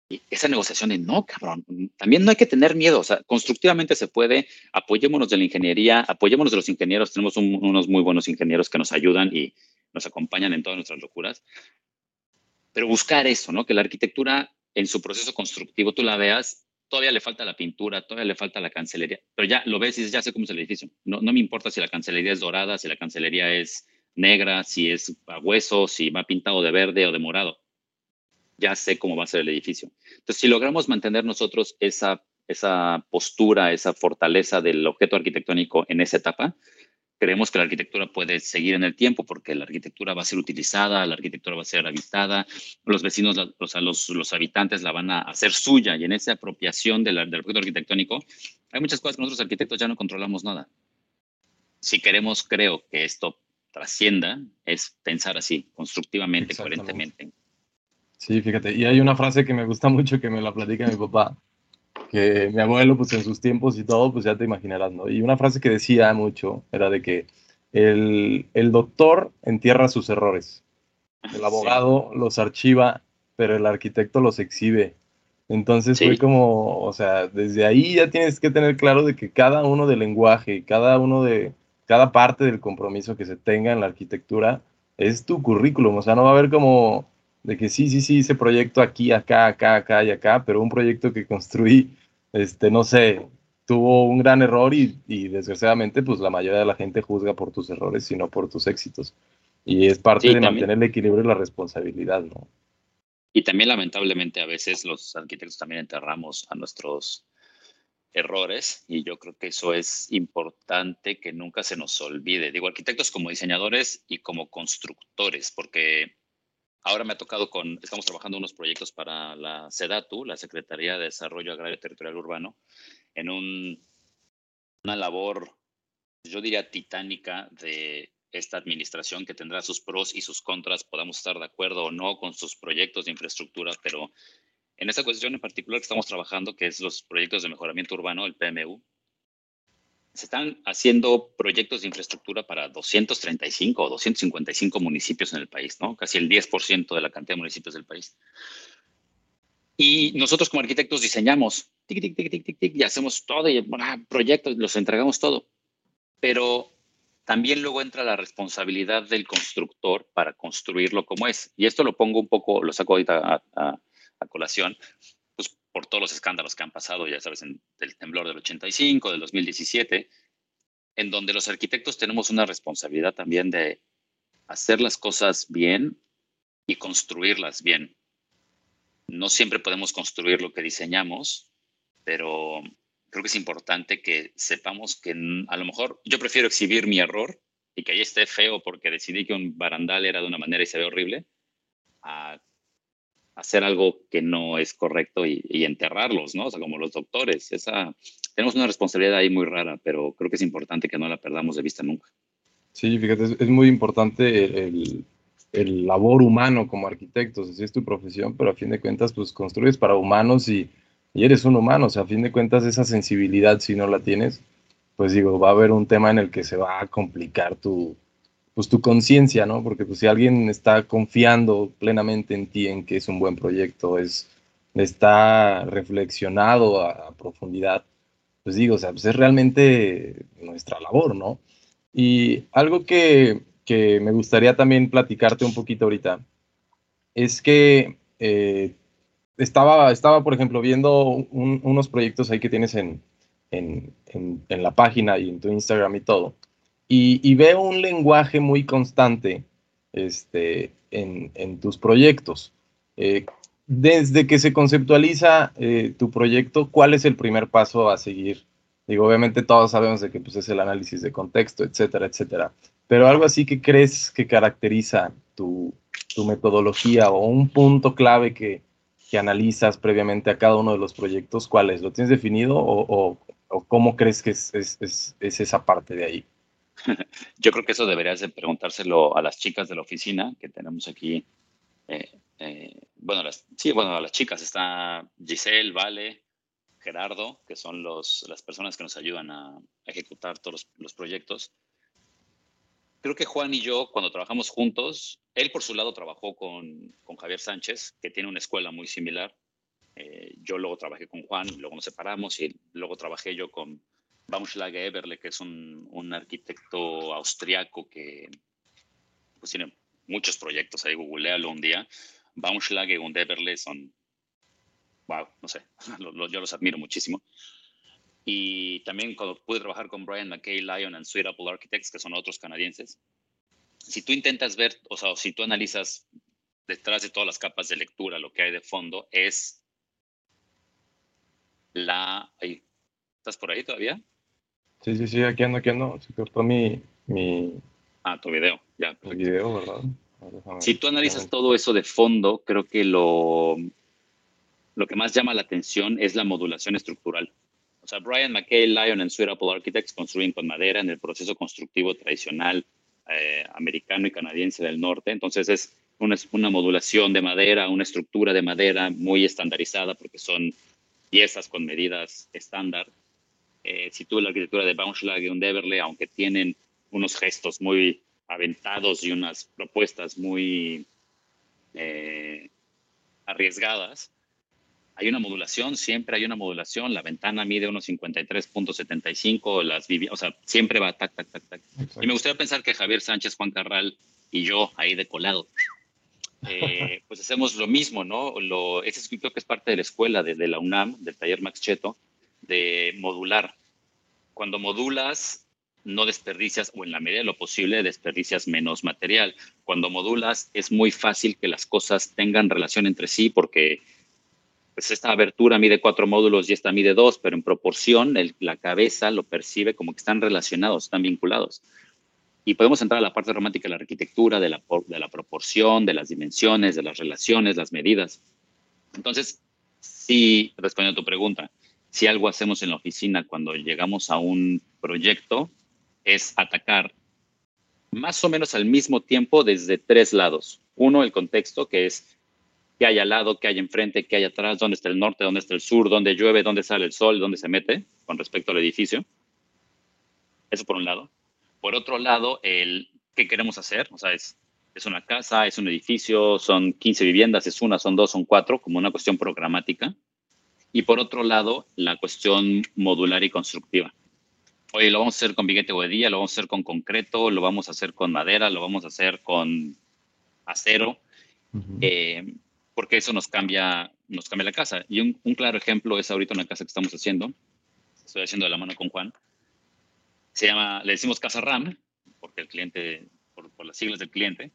y esa negociación de no, cabrón, también no hay que tener miedo, o sea, constructivamente se puede, apoyémonos de la ingeniería, apoyémonos de los ingenieros, tenemos un, unos muy buenos ingenieros que nos ayudan y nos acompañan en todas nuestras locuras, pero buscar eso, ¿no? Que la arquitectura en su proceso constructivo tú la veas, todavía le falta la pintura, todavía le falta la cancelería, pero ya lo ves y dices, ya sé cómo es el edificio, no, no me importa si la cancelería es dorada, si la cancelería es negra, si es a hueso, si va pintado de verde o de morado. Ya sé cómo va a ser el edificio. Entonces, si logramos mantener nosotros esa, esa postura, esa fortaleza del objeto arquitectónico en esa etapa, creemos que la arquitectura puede seguir en el tiempo porque la arquitectura va a ser utilizada, la arquitectura va a ser habitada, los vecinos, los, los, habitantes la van a hacer suya y en esa apropiación del proyecto arquitectónico hay muchas cosas que nosotros arquitectos ya no controlamos nada. Si queremos, creo que esto trascienda, es pensar así, constructivamente, coherentemente. Sí, fíjate, y hay una frase que me gusta mucho que me la platica mi papá, que mi abuelo, pues en sus tiempos y todo, pues ya te imaginarás, ¿no? Y una frase que decía mucho era de que el, el doctor entierra sus errores, el abogado los archiva, pero el arquitecto los exhibe. Entonces fue como, o sea, desde ahí ya tienes que tener claro de que cada uno del lenguaje, cada uno de, cada parte del compromiso que se tenga en la arquitectura es tu currículum, o sea, no va a haber como de que sí, sí, sí, ese proyecto aquí, acá, acá, acá y acá, pero un proyecto que construí, este, no sé, tuvo un gran error y, desgraciadamente, pues la mayoría de la gente juzga por tus errores y no por tus éxitos. Y es parte de mantener el equilibrio y la responsabilidad, ¿no? Y también, lamentablemente, a veces los arquitectos también enterramos a nuestros errores y yo creo que eso es importante que nunca se nos olvide. Digo, arquitectos como diseñadores y como constructores, porque Ahora me ha tocado con, estamos trabajando unos proyectos para la SEDATU, la Secretaría de Desarrollo Agrario Territorial Urbano, en un, una labor, yo diría, titánica de esta administración que tendrá sus pros y sus contras, podamos estar de acuerdo o no con sus proyectos de infraestructura, pero en esta cuestión en particular que estamos trabajando, que es los proyectos de mejoramiento urbano, el PMU, se están haciendo proyectos de infraestructura para 235 o 255 municipios en el país, ¿no? Casi el 10% de la cantidad de municipios del país. Y nosotros como arquitectos diseñamos, tic, tic, tic, tic, tic, tic, y hacemos todo, y proyectos, los entregamos todo. Pero también luego entra la responsabilidad del constructor para construirlo como es. Y esto lo pongo un poco, lo saco ahorita a, a colación, por todos los escándalos que han pasado, ya sabes, en, del temblor del 85, del 2017, en donde los arquitectos tenemos una responsabilidad también de hacer las cosas bien y construirlas bien. No siempre podemos construir lo que diseñamos, pero creo que es importante que sepamos que a lo mejor yo prefiero exhibir mi error y que ahí esté feo porque decidí que un barandal era de una manera y se ve horrible, hacer algo que no es correcto y, enterrarlos, ¿no? O sea, como los doctores. Esa, tenemos una responsabilidad ahí muy rara, pero creo que es importante que no la perdamos de vista nunca. Sí, fíjate, es, muy importante el, el, labor humano como arquitectos, así es tu profesión, pero a fin de cuentas, pues construyes para humanos y, y eres un humano, o sea, a fin de cuentas esa sensibilidad, si no la tienes, pues digo, va a haber un tema en el que se va a complicar tu, pues tu conciencia, ¿no? Porque pues si alguien está confiando plenamente en ti, en que es un buen proyecto, es, está reflexionado a, profundidad, pues digo, o sea, pues es realmente nuestra labor, ¿no? Y algo que, que me gustaría también platicarte un poquito ahorita es que eh, estaba, estaba, por ejemplo, viendo unos proyectos ahí que tienes en, en, en la página y en tu Instagram y todo y, veo un lenguaje muy constante este, en, tus proyectos. Eh, desde que se conceptualiza eh, tu proyecto, ¿cuál es el primer paso a seguir? Digo, obviamente todos sabemos de que pues, es el análisis de contexto, etcétera, etcétera. Pero algo así que crees que caracteriza tu, metodología o un punto clave que, analizas previamente a cada uno de los proyectos, ¿cuál es? ¿Lo tienes definido o, cómo crees que es, es, esa parte de ahí? Yo creo que eso deberías de preguntárselo a las chicas de la oficina que tenemos aquí. Eh, eh, bueno, las, sí, bueno, a las chicas está Giselle, Vale, Gerardo, que son los, las personas que nos ayudan a, ejecutar todos los, proyectos. Creo que Juan y yo, cuando trabajamos juntos, él por su lado trabajó con, con Javier Sánchez, que tiene una escuela muy similar. Eh, yo luego trabajé con Juan, luego nos separamos y luego trabajé yo con, Baumschlager Eberle, que es un, un arquitecto austriaco que pues, tiene muchos proyectos, ahí googlealo un día. Baumschlager y Eberle son, wow, no sé, yo los admiro muchísimo. Y también cuando pude trabajar con Brian McKay, Lyon and Sweet Apple Architects, que son otros canadienses, si tú intentas ver, o sea, si tú analizas detrás de todas las capas de lectura lo que hay de fondo, es la... ¿Estás por ahí todavía? Sí, sí, sí, aquí ando, aquí ando. Se cortó mi, mi... Ah, tu video, ya. El video, ¿verdad? Si tú analizas todo eso de fondo, creo que lo, lo que más llama la atención es la modulación estructural. O sea, Brian McKay, Lyon and Sweet Apple Architects construyen con madera en el proceso constructivo tradicional eh, americano y canadiense del norte. Entonces es una, una, modulación de madera, una estructura de madera muy estandarizada porque son piezas con medidas estándar. Eh, si tú la arquitectura de Baumschlag y Undeverle, aunque tienen unos gestos muy aventados y unas propuestas muy eh, arriesgadas, hay una modulación, siempre hay una modulación. La ventana mide unos 53.75, las o sea, siempre va tac, tac, tac, tac. Y me gustaría pensar que Javier Sánchez, Juan Carral y yo ahí de colado, eh, pues hacemos lo mismo, ¿no? Lo, ese creo que es parte de la escuela, de, de la UNAM, del taller Max Cheto, de modular. Cuando modulas, no desperdicias, o en la medida de lo posible, desperdicias menos material. Cuando modulas, es muy fácil que las cosas tengan relación entre sí porque pues esta abertura mide cuatro módulos y esta mide dos, pero en proporción la cabeza lo percibe como que están relacionados, están vinculados. Y podemos entrar a la parte romántica de la arquitectura, de la, de la proporción, de las dimensiones, de las relaciones, las medidas. Entonces, sí, respondiendo a tu pregunta, si algo hacemos en la oficina cuando llegamos a un proyecto, es atacar más o menos al mismo tiempo desde tres lados. Uno, el contexto, que es qué hay al lado, qué hay enfrente, qué hay atrás, dónde está el norte, dónde está el sur, dónde llueve, dónde sale el sol, dónde se mete con respecto al edificio. Eso por un lado. Por otro lado, el qué queremos hacer, o sea, es, es una casa, es un edificio, son 15 viviendas, es una, son dos, son cuatro, como una cuestión programática. Y por otro lado, la cuestión modular y constructiva. Oye, lo vamos a hacer con billete día, lo vamos a hacer con concreto, lo vamos a hacer con madera, lo vamos a hacer con acero porque eso nos cambia, nos cambia la casa. Y un, claro ejemplo es ahorita una casa que estamos haciendo, estoy haciendo de la mano con Juan, se llama, le decimos casa RAM, porque el cliente, por, las siglas del cliente,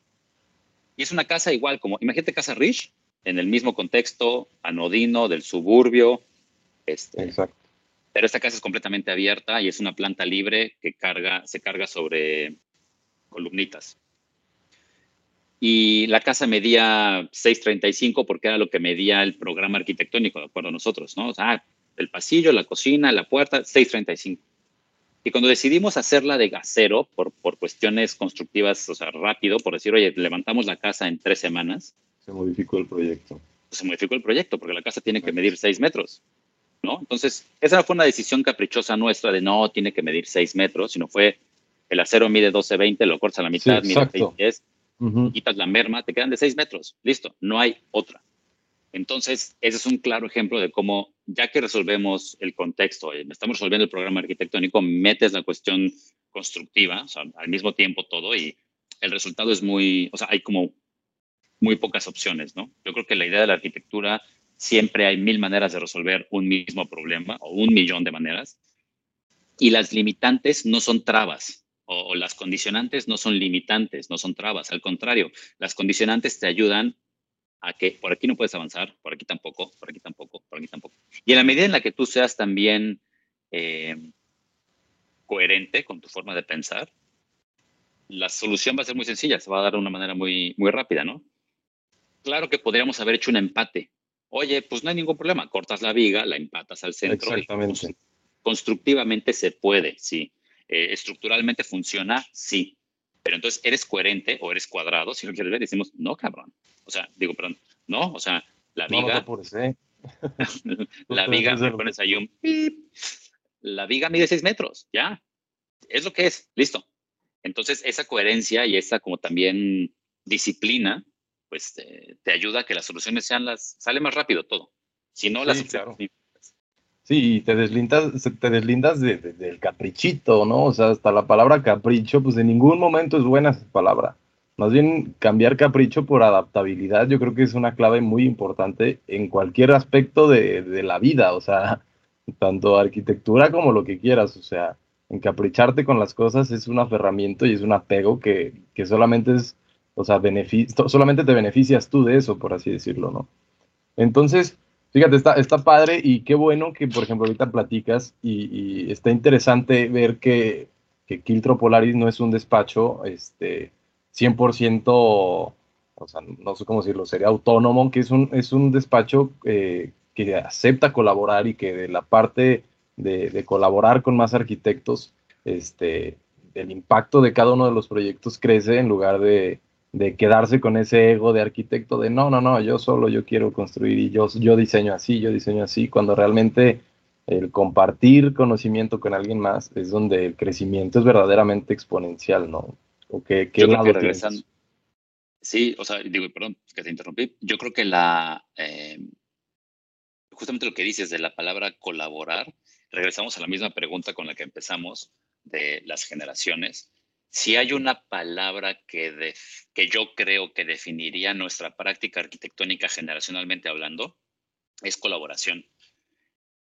y es una casa igual como, imagínate casa Rich, en el mismo contexto anodino del suburbio. Este, Exacto. Pero esta casa es completamente abierta y es una planta libre que carga, se carga sobre columnitas y la casa medía 6.35 porque era lo que medía el programa arquitectónico, de acuerdo a nosotros, ¿no? O sea, el pasillo, la cocina, la puerta, 6.35. Y cuando decidimos hacerla de acero, por, por cuestiones constructivas, o sea, rápido, por decir, oye, levantamos la casa en tres semanas. Se modificó el proyecto. Se modificó el proyecto porque la casa tiene que medir 6 metros, ¿no? Entonces, esa fue una decisión caprichosa nuestra de no tiene que medir 6 metros, sino fue el acero mide 12.20, lo cortas a la mitad, mide 6.10 quitas la merma, te quedan de 6 metros, listo, no hay otra. Entonces, ese es un claro ejemplo de cómo, ya que resolvemos el contexto, eh, estamos resolviendo el programa arquitectónico, metes la cuestión constructiva, o sea, al mismo tiempo todo, y el resultado es muy, o sea, hay como muy pocas opciones, ¿no? Yo creo que la idea de la arquitectura, siempre hay mil maneras de resolver un mismo problema, o un millón de maneras, y las limitantes no son trabas, o, las condicionantes no son limitantes, no son trabas, al contrario, las condicionantes te ayudan a que por aquí no puedes avanzar, por aquí tampoco, por aquí tampoco, por aquí tampoco. Y en la medida en la que tú seas también eh, coherente con tu forma de pensar, la solución va a ser muy sencilla, se va a dar de una manera muy, muy rápida, ¿no? Claro que podríamos haber hecho un empate. Oye, pues no hay ningún problema, cortas la viga, la empatas al centro. Exactamente. constructivamente se puede, sí. Eh, estructuralmente funciona, sí. Pero entonces eres coherente o eres cuadrado, si lo quieres ver, decimos, no, cabrón. O sea, digo, perdón, no, o sea, la viga. la viga, me pones ahí un La viga mide 6 metros, ya. Es lo que es, listo. Entonces, esa coherencia y esa como también disciplina, pues te, ayuda a que las soluciones sean las, sale más rápido todo. Si no, las claro. Sí, te deslindas, te deslindas del caprichito, ¿no? O sea, hasta la palabra capricho, pues en ningún momento es buena esa palabra. Más bien, cambiar capricho por adaptabilidad, yo creo que es una clave muy importante en cualquier aspecto de, la vida, o sea, tanto arquitectura como lo que quieras, o sea, encapricharte con las cosas es un aferramiento y es un apego que, que solamente es, o sea, solamente te beneficias tú de eso, por así decirlo, ¿no? Entonces, Fíjate, está, está padre y qué bueno que, por ejemplo, ahorita platicas y, está interesante ver que que Quiltro Polaris no es un despacho este, 100%, o sea, no sé cómo decirlo, sería autónomo, que es un, es un despacho eh, que acepta colaborar y que de la parte de, colaborar con más arquitectos, este, el impacto de cada uno de los proyectos crece en lugar de, quedarse con ese ego de arquitecto de no, no, no, yo solo yo quiero construir y yo, yo diseño así, yo diseño así, cuando realmente el compartir conocimiento con alguien más es donde el crecimiento es verdaderamente exponencial, ¿no? ¿O qué, qué lado regresan... Sí, o sea, digo, perdón que te interrumpí. Yo creo que la, eh, justamente lo que dices de la palabra colaborar, regresamos a la misma pregunta con la que empezamos de las generaciones. Si hay una palabra que, que yo creo que definiría nuestra práctica arquitectónica generacionalmente hablando, es colaboración.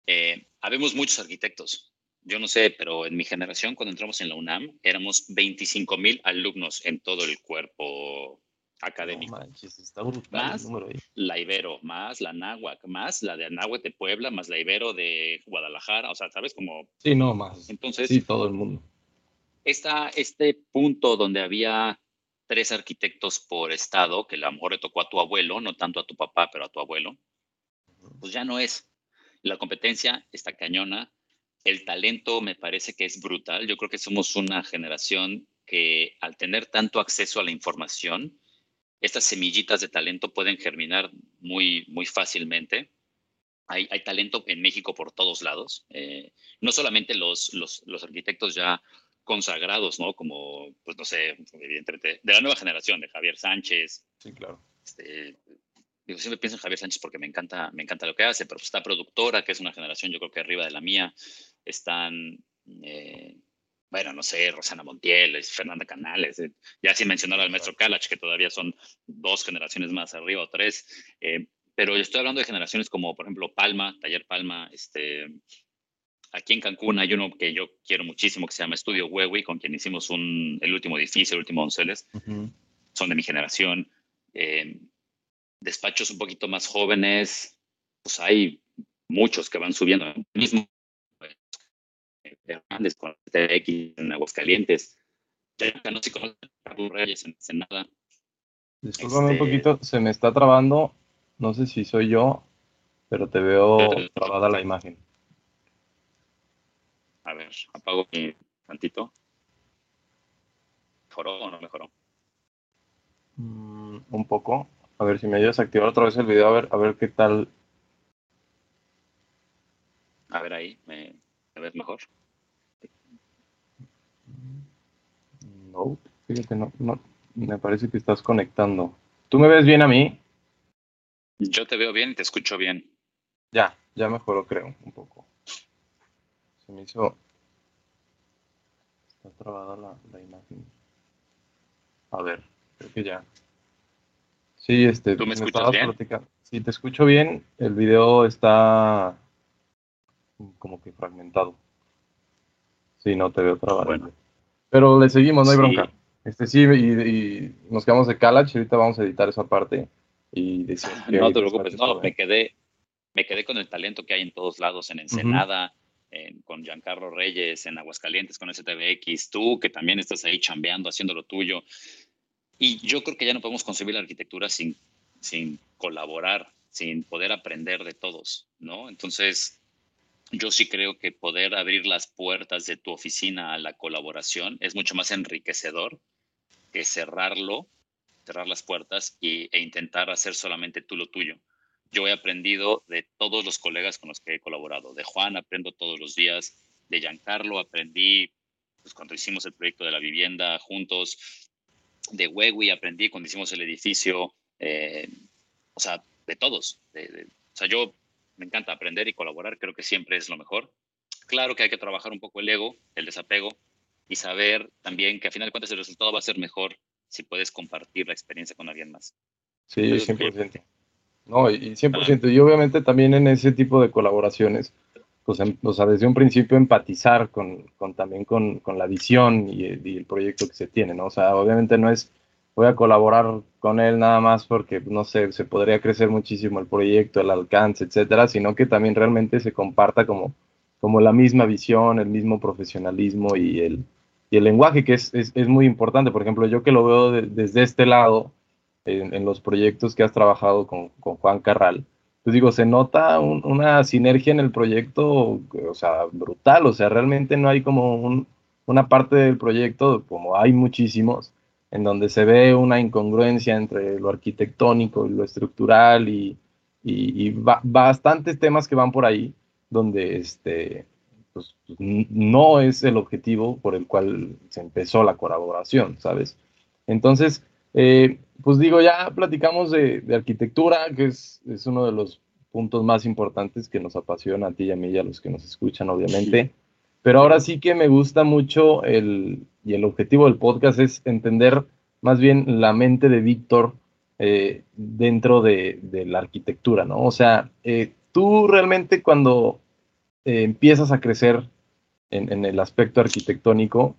Eh, habemos muchos arquitectos. Yo no sé, pero en mi generación, cuando entramos en la UNAM, éramos 25 mil alumnos en todo el cuerpo académico. más la Ibero, más la Náhuac, más la de Anáhuac de Puebla, más la Ibero de Guadalajara, o sea, ¿sabes? Como... Sí, no, más. Entonces... Sí, todo el mundo. Esta, este punto donde había tres arquitectos por estado, que a lo mejor le tocó a tu abuelo, no tanto a tu papá, pero a tu abuelo, pues ya no es. La competencia está cañona. El talento me parece que es brutal. Yo creo que somos una generación que al tener tanto acceso a la información, estas semillitas de talento pueden germinar muy, muy fácilmente. Hay, hay talento en México por todos lados. Eh, no solamente los, los, los, arquitectos ya consagrados, ¿no? Como, pues no sé, evidentemente, de la nueva generación, de Javier Sánchez. Sí, claro. Este, digo, siempre pienso en Javier Sánchez porque me encanta, me encanta lo que hace, pero está productora, que es una generación yo creo que arriba de la mía, están, eh, bueno, no sé, Rosana Montiel, Fernanda Canales, eh, ya sin mencionar al maestro Kalach, que todavía son dos generaciones más arriba o tres, eh, pero estoy hablando de generaciones como, por ejemplo, Palma, Taller Palma, este, aquí en Cancún hay uno que yo quiero muchísimo que se llama Estudio Huewi, con quien hicimos un, el último edificio, el último Donceles, son de mi generación despachos un poquito más jóvenes, pues hay muchos que van subiendo. mismo Hernández con TX en Aguascalientes. Ya no sé cómo Reyes en Senada. Disculpame un este, poquito, se me está trabando. No sé si soy yo, pero te veo trabada la imagen. A ver, apago mi tantito. ¿Mejoró o no mejoró? Mm, un poco. A ver si me ayudas a activar otra vez el video, a ver, a ver qué tal. A ver ahí, me, ves mejor. No, fíjate, no, no, me parece que estás conectando. ¿Tú me ves bien a mí? Yo te veo bien y te escucho bien. Ya, ya mejoró, creo, un poco. Se me hizo. Está trabada la, la imagen. A ver, creo que ya. Sí, este, ¿Tú me, escuchas bien? Sí, te escucho bien. El video está como que fragmentado. Sí, no te veo trabado. Bueno. Pero le seguimos, no hay bronca. Este sí, y, nos quedamos de Calach, ahorita vamos a editar esa parte y decir No te preocupes, no, me quedé, me quedé con el talento que hay en todos lados, en Ensenada, con Giancarlo Reyes, en Aguascalientes, con STBX, tú que también estás ahí chambeando, haciendo lo tuyo. Y yo creo que ya no podemos concebir la arquitectura sin, sin colaborar, sin poder aprender de todos, ¿no? Entonces, yo sí creo que poder abrir las puertas de tu oficina a la colaboración es mucho más enriquecedor que cerrarlo, cerrar las puertas y, e intentar hacer solamente tú lo tuyo. Yo he aprendido de todos los colegas con los que he colaborado. De Juan aprendo todos los días, de Giancarlo aprendí pues, cuando hicimos el proyecto de la vivienda juntos, de Huewi aprendí cuando hicimos el edificio, eh, o sea, de todos. o sea, yo me encanta aprender y colaborar, creo que siempre es lo mejor. Claro que hay que trabajar un poco el ego, el desapego y saber también que a final de cuentas el resultado va a ser mejor si puedes compartir la experiencia con alguien más. Sí, 100%. No, y 100%. Y obviamente también en ese tipo de colaboraciones, pues, em, o desde un principio empatizar con, con también con, con, la visión y, el proyecto que se tiene, ¿no? O sea, obviamente no es, voy a colaborar con él nada más porque, no sé, se podría crecer muchísimo el proyecto, el alcance, etcétera, sino que también realmente se comparta como, como la misma visión, el mismo profesionalismo y el, el lenguaje, que es, es, es, muy importante. Por ejemplo, yo que lo veo desde este lado, en, los proyectos que has trabajado con, con Juan Carral, pues digo, se nota un, una sinergia en el proyecto, o sea, brutal, o sea, realmente no hay como un, una parte del proyecto, como hay muchísimos, en donde se ve una incongruencia entre lo arquitectónico y lo estructural y, y, y ba bastantes temas que van por ahí, donde este, pues, no es el objetivo por el cual se empezó la colaboración, ¿sabes? Entonces, eh, pues digo, ya platicamos de, de arquitectura, que es, es, uno de los puntos más importantes que nos apasiona a ti y a mí y a los que nos escuchan, obviamente. Sí. Pero ahora sí que me gusta mucho el, y el objetivo del podcast es entender más bien la mente de Víctor eh, dentro de, de, la arquitectura, ¿no? O sea, eh, tú realmente cuando eh, empiezas a crecer en, en, el aspecto arquitectónico,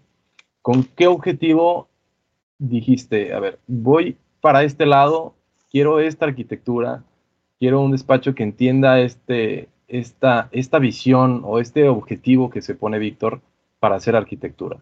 ¿con qué objetivo dijiste, a ver, voy para este lado, quiero esta arquitectura, quiero un despacho que entienda este, esta, esta visión o este objetivo que se pone Víctor para hacer arquitectura?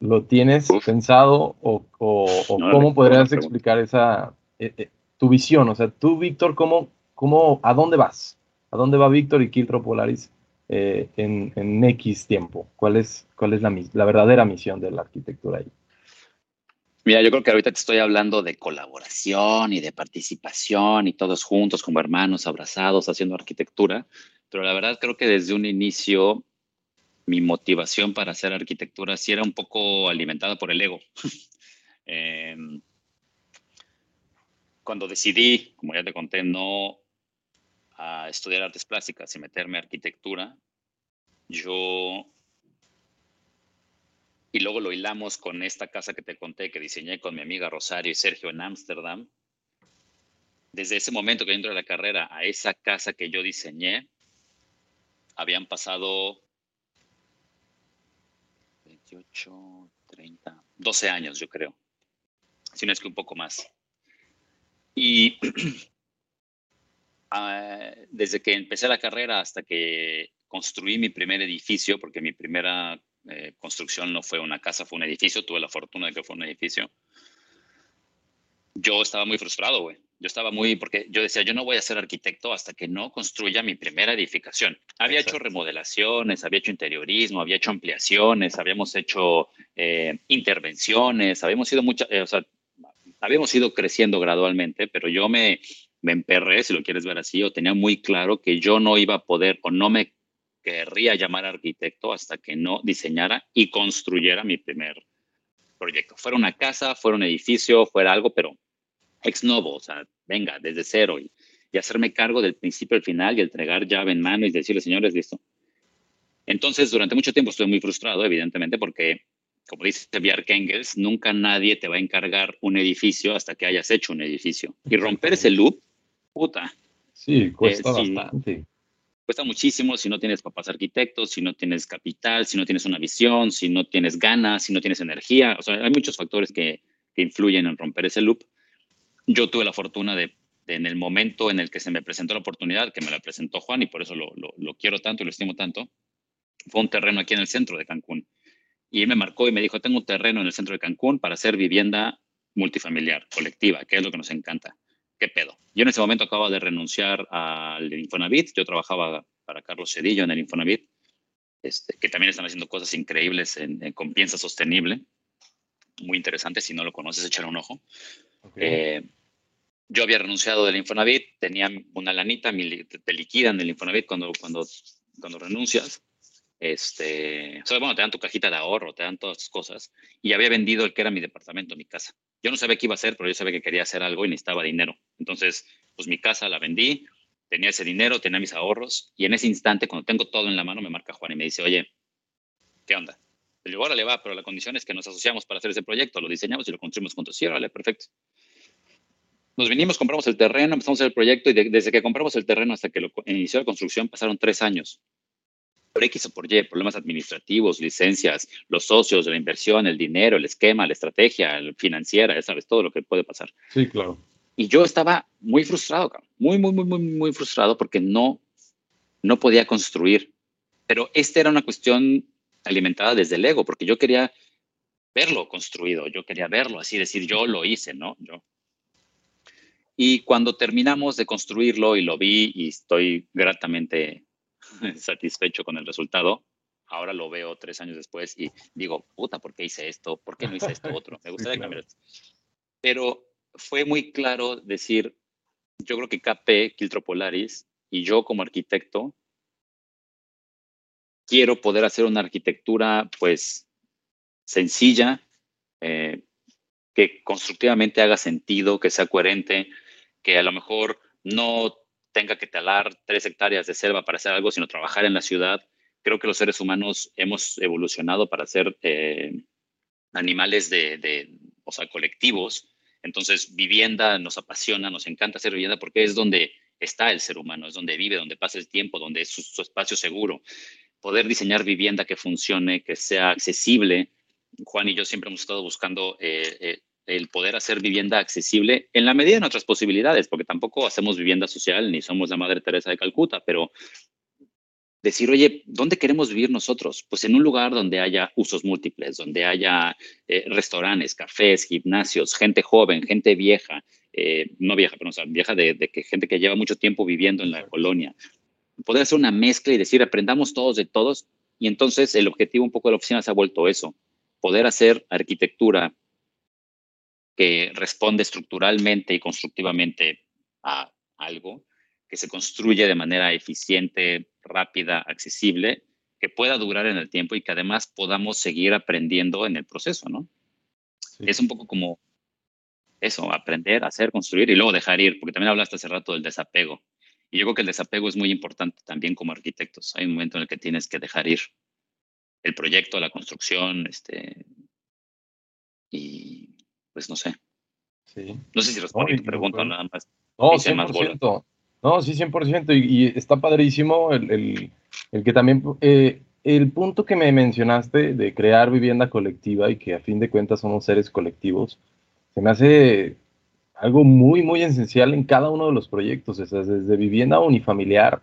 ¿Lo tienes Uf. pensado o, o, o no, cómo podrías explicar esa, eh, eh, tu visión? O sea, tú, Víctor, ¿cómo, cómo, ¿a dónde vas? ¿A dónde va Víctor y Kiltro Polaris eh, en, en, X tiempo? ¿Cuál es, cuál es la, la verdadera misión de la arquitectura ahí? Mira, yo creo que ahorita te estoy hablando de colaboración y de participación y todos juntos como hermanos, abrazados, haciendo arquitectura, pero la verdad creo que desde un inicio mi motivación para hacer arquitectura sí era un poco alimentada por el ego. eh, cuando decidí, como ya te conté, no a estudiar artes plásticas y meterme a arquitectura, yo y luego lo hilamos con esta casa que te conté que diseñé con mi amiga Rosario y Sergio en Ámsterdam. Desde ese momento que entro a la carrera a esa casa que yo diseñé, habían pasado 28, 30, 12 años, yo creo. Si no es que un poco más. Y uh, desde que empecé la carrera hasta que construí mi primer edificio, porque mi primera eh, construcción no fue una casa, fue un edificio, tuve la fortuna de que fue un edificio. Yo estaba muy frustrado, güey. Yo estaba muy, porque yo decía, yo no voy a ser arquitecto hasta que no construya mi primera edificación. Había Exacto. hecho remodelaciones, había hecho interiorismo, había hecho ampliaciones, habíamos hecho eh, intervenciones, habíamos ido mucha, eh, o sea, habíamos ido creciendo gradualmente, pero yo me, me emperré, si lo quieres ver así, o tenía muy claro que yo no iba a poder o no me querría llamar arquitecto hasta que no diseñara y construyera mi primer proyecto. Fuera una casa, fuera un edificio, fuera algo, pero ex novo, o sea, venga, desde cero y, y hacerme cargo del principio al final y entregar llave en mano y decirle, señores, listo. Entonces, durante mucho tiempo estuve muy frustrado, evidentemente, porque, como dice Bjarke Engels, nunca nadie te va a encargar un edificio hasta que hayas hecho un edificio. Y romper ese loop, puta. Sí, cuesta eh, bastante. Sí cuesta muchísimo si no tienes papás arquitectos, si no tienes capital, si no tienes una visión, si no tienes ganas, si no tienes energía. O sea, hay muchos factores que, que influyen en romper ese loop. Yo tuve la fortuna de, en el momento en el que se me presentó la oportunidad, que me la presentó Juan y por eso lo, lo, lo quiero tanto y lo estimo tanto, fue un terreno aquí en el centro de Cancún. Y él me marcó y me dijo, tengo un terreno en el centro de Cancún para hacer vivienda multifamiliar, colectiva, que es lo que nos encanta. ¿Qué pedo? Yo en ese momento acababa de renunciar al Infonavit, yo trabajaba para Carlos Cedillo en el Infonavit, este, que también están haciendo cosas increíbles en, en, con piensa sostenible, muy interesante, si no lo conoces, echar un ojo. Okay. Eh, yo había renunciado del Infonavit, tenía una lanita, te liquidan del Infonavit cuando, cuando, cuando renuncias. Este, o sea, bueno, te dan tu cajita de ahorro, te dan todas esas cosas. Y había vendido el que era mi departamento, mi casa. Yo no sabía qué iba a hacer, pero yo sabía que quería hacer algo y necesitaba dinero. Entonces, pues mi casa la vendí, tenía ese dinero, tenía mis ahorros. Y en ese instante, cuando tengo todo en la mano, me marca Juan y me dice, oye, ¿qué onda? Le digo, órale, va, pero la condición es que nos asociamos para hacer ese proyecto, lo diseñamos y lo construimos juntos. Sí, órale, perfecto. Nos vinimos, compramos el terreno, empezamos el proyecto y de, desde que compramos el terreno hasta que lo inició la construcción pasaron tres años por X o por Y, problemas administrativos, licencias, los socios, la inversión, el dinero, el esquema, la estrategia la financiera, ya sabes, todo lo que puede pasar. Sí, claro. Y yo estaba muy frustrado, muy, muy, muy, muy, muy frustrado porque no, no podía construir. Pero esta era una cuestión alimentada desde el ego, porque yo quería verlo construido, yo quería verlo, así decir, yo lo hice, ¿no? Yo. Y cuando terminamos de construirlo y lo vi y estoy gratamente satisfecho con el resultado, ahora lo veo tres años después y digo, puta, ¿por qué hice esto? ¿Por qué no hice esto otro? Me gustaría cambiar esto. Pero fue muy claro decir, yo creo que KP, Quiltro Polaris, y yo como arquitecto, quiero poder hacer una arquitectura, pues, sencilla, eh, que constructivamente haga sentido, que sea coherente, que a lo mejor no tenga que talar tres hectáreas de selva para hacer algo, sino trabajar en la ciudad. Creo que los seres humanos hemos evolucionado para ser eh, animales de, o sea, colectivos. Entonces, vivienda nos apasiona, nos encanta hacer vivienda porque es donde está el ser humano, es donde vive, donde pasa el tiempo, donde es su, espacio seguro. Poder diseñar vivienda que funcione, que sea accesible. Juan y yo siempre hemos estado buscando eh, eh, el poder hacer vivienda accesible en la medida de nuestras posibilidades, porque tampoco hacemos vivienda social ni somos la Madre Teresa de Calcuta, pero decir, oye, ¿dónde queremos vivir nosotros? Pues en un lugar donde haya usos múltiples, donde haya eh, restaurantes, cafés, gimnasios, gente joven, gente vieja, eh, no vieja, pero vieja de, que gente que lleva mucho tiempo viviendo en la colonia. Poder hacer una mezcla y decir, aprendamos todos de todos. Y entonces el objetivo un poco de la oficina se ha vuelto eso, poder hacer arquitectura que responde estructuralmente y constructivamente a algo, que se construye de manera eficiente, rápida, accesible, que pueda durar en el tiempo y que además podamos seguir aprendiendo en el proceso, ¿no? Es un poco como eso, aprender, hacer, construir y luego dejar ir, porque también hablaste hace rato del desapego. Y yo creo que el desapego es muy importante también como arquitectos. Hay un momento en el que tienes que dejar ir el proyecto, la construcción, este, y pues no sé. Sí. No sé si respondo a tu pregunta nada más. No, 100%. no, sí, 100%. Y, y está padrísimo el, el, el que también, eh, el punto que me mencionaste de crear vivienda colectiva y que a fin de cuentas somos seres colectivos, se me hace algo muy, muy esencial en cada uno de los proyectos, desde vivienda unifamiliar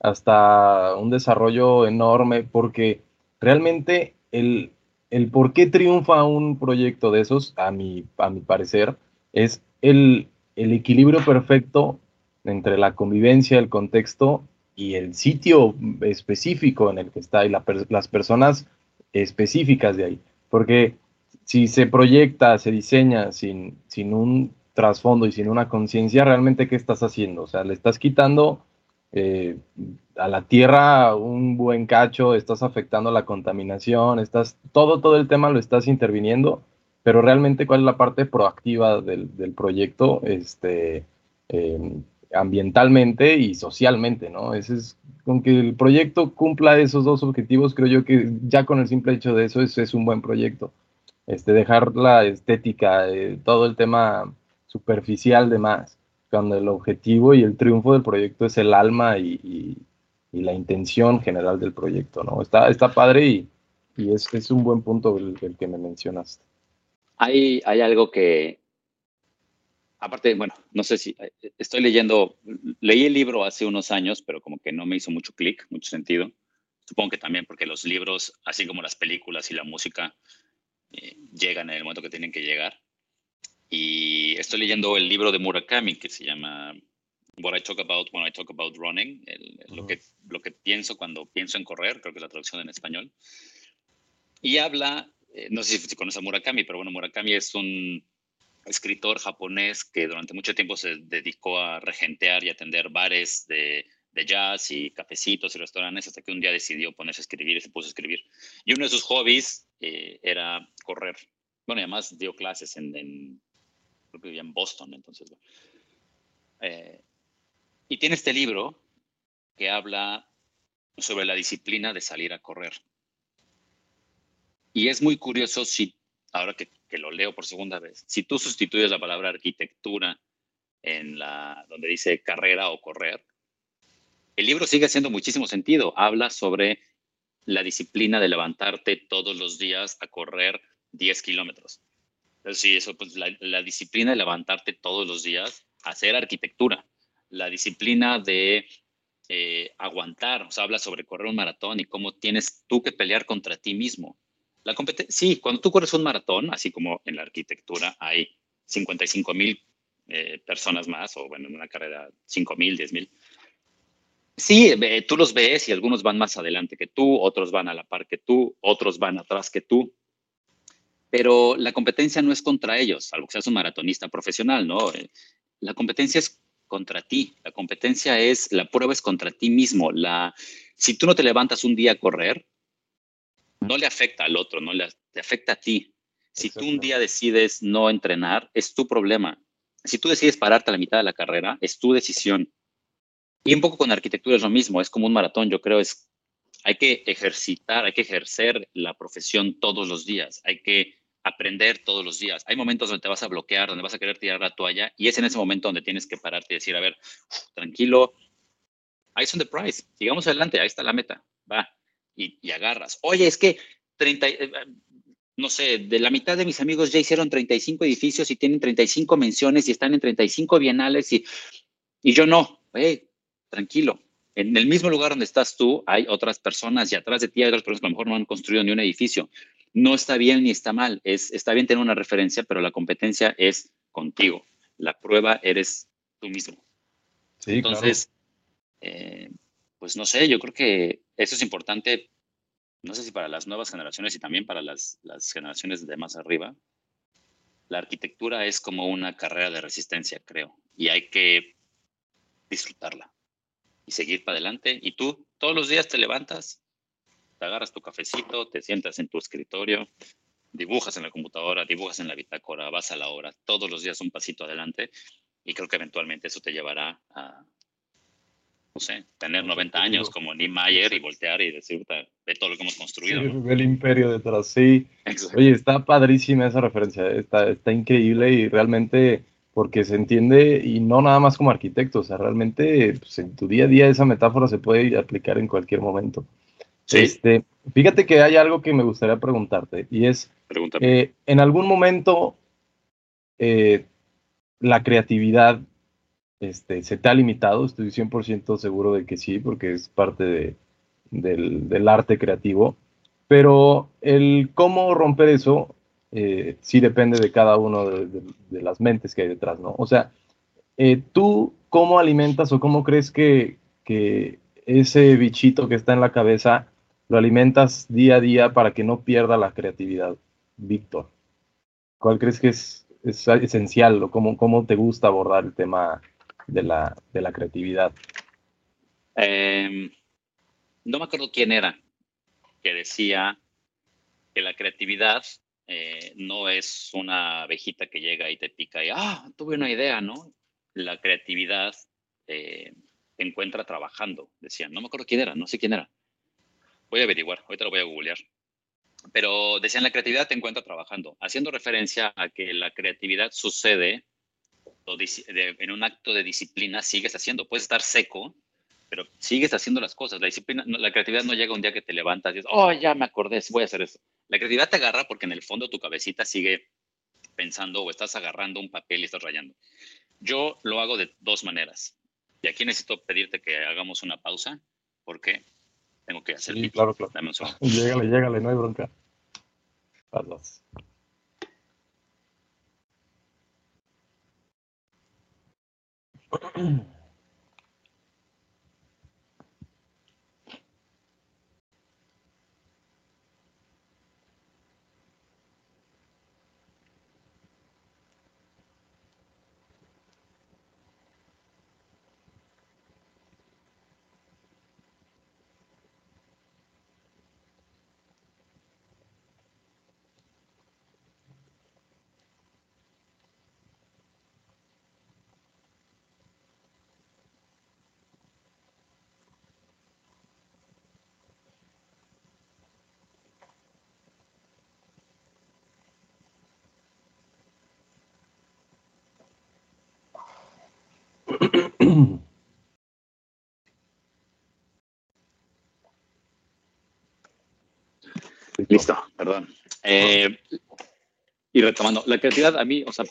hasta un desarrollo enorme, porque realmente el, el por qué triunfa un proyecto de esos, a mi, a mi parecer, es el, equilibrio perfecto entre la convivencia, el contexto y el sitio específico en el que está y las personas específicas de ahí. Porque si se proyecta, se diseña sin, sin un trasfondo y sin una conciencia, realmente qué estás haciendo? O sea, le estás quitando eh, a la tierra un buen cacho, estás afectando la contaminación, estás, todo, todo el tema lo estás interviniendo, pero realmente cuál es la parte proactiva del, proyecto, este, em, ambientalmente y socialmente, ¿no? Ese es, con que el proyecto cumpla esos dos objetivos, creo yo que ya con el simple hecho de eso es, es un buen proyecto. Este, dejar la estética, eh, todo el tema superficial de más, cuando el objetivo y el triunfo del proyecto es el alma y, la intención general del proyecto, ¿no? Está, está padre y, y es, es, un buen punto el, que me mencionaste. Hay, hay algo que, aparte, bueno, no sé si estoy leyendo, leí el libro hace unos años, pero como que no me hizo mucho clic, mucho sentido. Supongo que también porque los libros, así como las películas y la música, eh, llegan en el momento que tienen que llegar. Y estoy leyendo el libro de Murakami que se llama What I Talk About When I Talk About Running, lo, que, lo que pienso cuando pienso en correr, creo que es la traducción en español. Y habla, eh, no sé si conoces a Murakami, pero bueno, Murakami es un escritor japonés que durante mucho tiempo se dedicó a regentear y atender bares de, de jazz y cafecitos y restaurantes hasta que un día decidió ponerse a escribir y se puso a escribir. Y uno de sus hobbies eh, era correr. Bueno, además dio clases en, en creo que vivía en Boston, entonces. Eh, y tiene este libro que habla sobre la disciplina de salir a correr. Y es muy curioso si, ahora que, lo leo por segunda vez, si tú sustituyes la palabra arquitectura en la, donde dice carrera o correr, el libro sigue haciendo muchísimo sentido. Habla sobre la disciplina de levantarte todos los días a correr 10 kilómetros. Sí, eso, pues la, disciplina de levantarte todos los días hacer arquitectura, la disciplina de eh, aguantar, o sea, habla sobre correr un maratón y cómo tienes tú que pelear contra ti mismo. La sí, cuando tú corres un maratón, así como en la arquitectura hay 55 mil eh, personas más, o bueno, en una carrera 5 mil, 10 mil. Sí, tú los ves y algunos van más adelante que tú, otros van a la par que tú, otros van atrás que tú. Pero la competencia no es contra ellos, salvo que seas un maratonista profesional, ¿no? Eh, la competencia es contra ti. La competencia es, la prueba es contra ti mismo. La, si tú no te levantas un día a correr, no le afecta al otro, no le te afecta a ti. Si tú un día decides no entrenar, es tu problema. Si tú decides pararte a la mitad de la carrera, es tu decisión. Y un poco con arquitectura es lo mismo, es como un maratón, yo creo, es hay que ejercitar, hay que ejercer la profesión todos los días, hay que aprender todos los días. Hay momentos donde te vas a bloquear, donde vas a querer tirar la toalla y es en ese momento donde tienes que pararte y decir, a ver, tranquilo, ahí son the prize, sigamos adelante, ahí está la meta, va, y, agarras. Oye, es que 30, no sé, de la mitad de mis amigos ya hicieron 35 edificios y tienen 35 menciones y están en 35 bienales y, y yo no. tranquilo. En el mismo lugar donde estás tú, hay otras personas y atrás de ti hay otras personas que a lo mejor no han construido ni un edificio. No está bien ni está mal. Es, está bien tener una referencia, pero la competencia es contigo. La prueba eres tú mismo. Entonces, eh, pues no sé, yo creo que eso es importante no sé si para las nuevas generaciones y también para las, generaciones de más arriba, la arquitectura es como una carrera de resistencia, creo, y hay que disfrutarla y seguir para adelante. Y tú todos los días te levantas, te agarras tu cafecito, te sientas en tu escritorio, dibujas en la computadora, dibujas en la bitácora, vas a la hora, todos los días un pasito adelante y creo que eventualmente eso te llevará a, no sé, tener 90 años como Niemeyer y voltear y decir, ve todo lo que hemos construido. el imperio detrás, sí. Oye, está padrísima esa referencia, ¿eh? está, está increíble y realmente porque se entiende y no nada más como arquitecto, o sea, realmente pues, en tu día a día esa metáfora se puede aplicar en cualquier momento. Este, fíjate que hay algo que me gustaría preguntarte y es, eh, en algún momento eh, la creatividad este, ¿Se te ha limitado? Estoy 100% seguro de que sí, porque es parte del, arte creativo. Pero el cómo romper eso eh, sí depende de cada uno de, las mentes que hay detrás, ¿no? O sea, eh, ¿tú cómo alimentas o cómo crees que, ese bichito que está en la cabeza lo alimentas día a día para que no pierda la creatividad, Víctor? ¿Cuál crees que es, esencial o cómo, cómo te gusta abordar el tema de la, de la creatividad? Em, no me acuerdo quién era que decía que la creatividad eh, no es una abejita que llega y te pica y, ah, tuve una idea, ¿no? La creatividad eh, te encuentra trabajando, decían. No me acuerdo quién era, no sé quién era. Voy a averiguar, ahorita lo voy a googlear. Pero decían, la creatividad te encuentra trabajando, haciendo referencia a que la creatividad sucede en un acto de disciplina sigues haciendo. Puedes estar seco, pero sigues haciendo las cosas. La disciplina, la creatividad no llega un día que te levantas y dices, oh, ya me acordé, voy a hacer eso. La creatividad te agarra porque en el fondo tu cabecita sigue pensando o estás agarrando un papel y estás rayando. Yo lo hago de dos maneras. Y aquí necesito pedirte que hagamos una pausa porque tengo que hacer. Sí, claro, claro. Dame Llegale, llegale, no hay bronca. Pasas. Listo, perdón. Eh, y retomando, la creatividad a mí, o sea,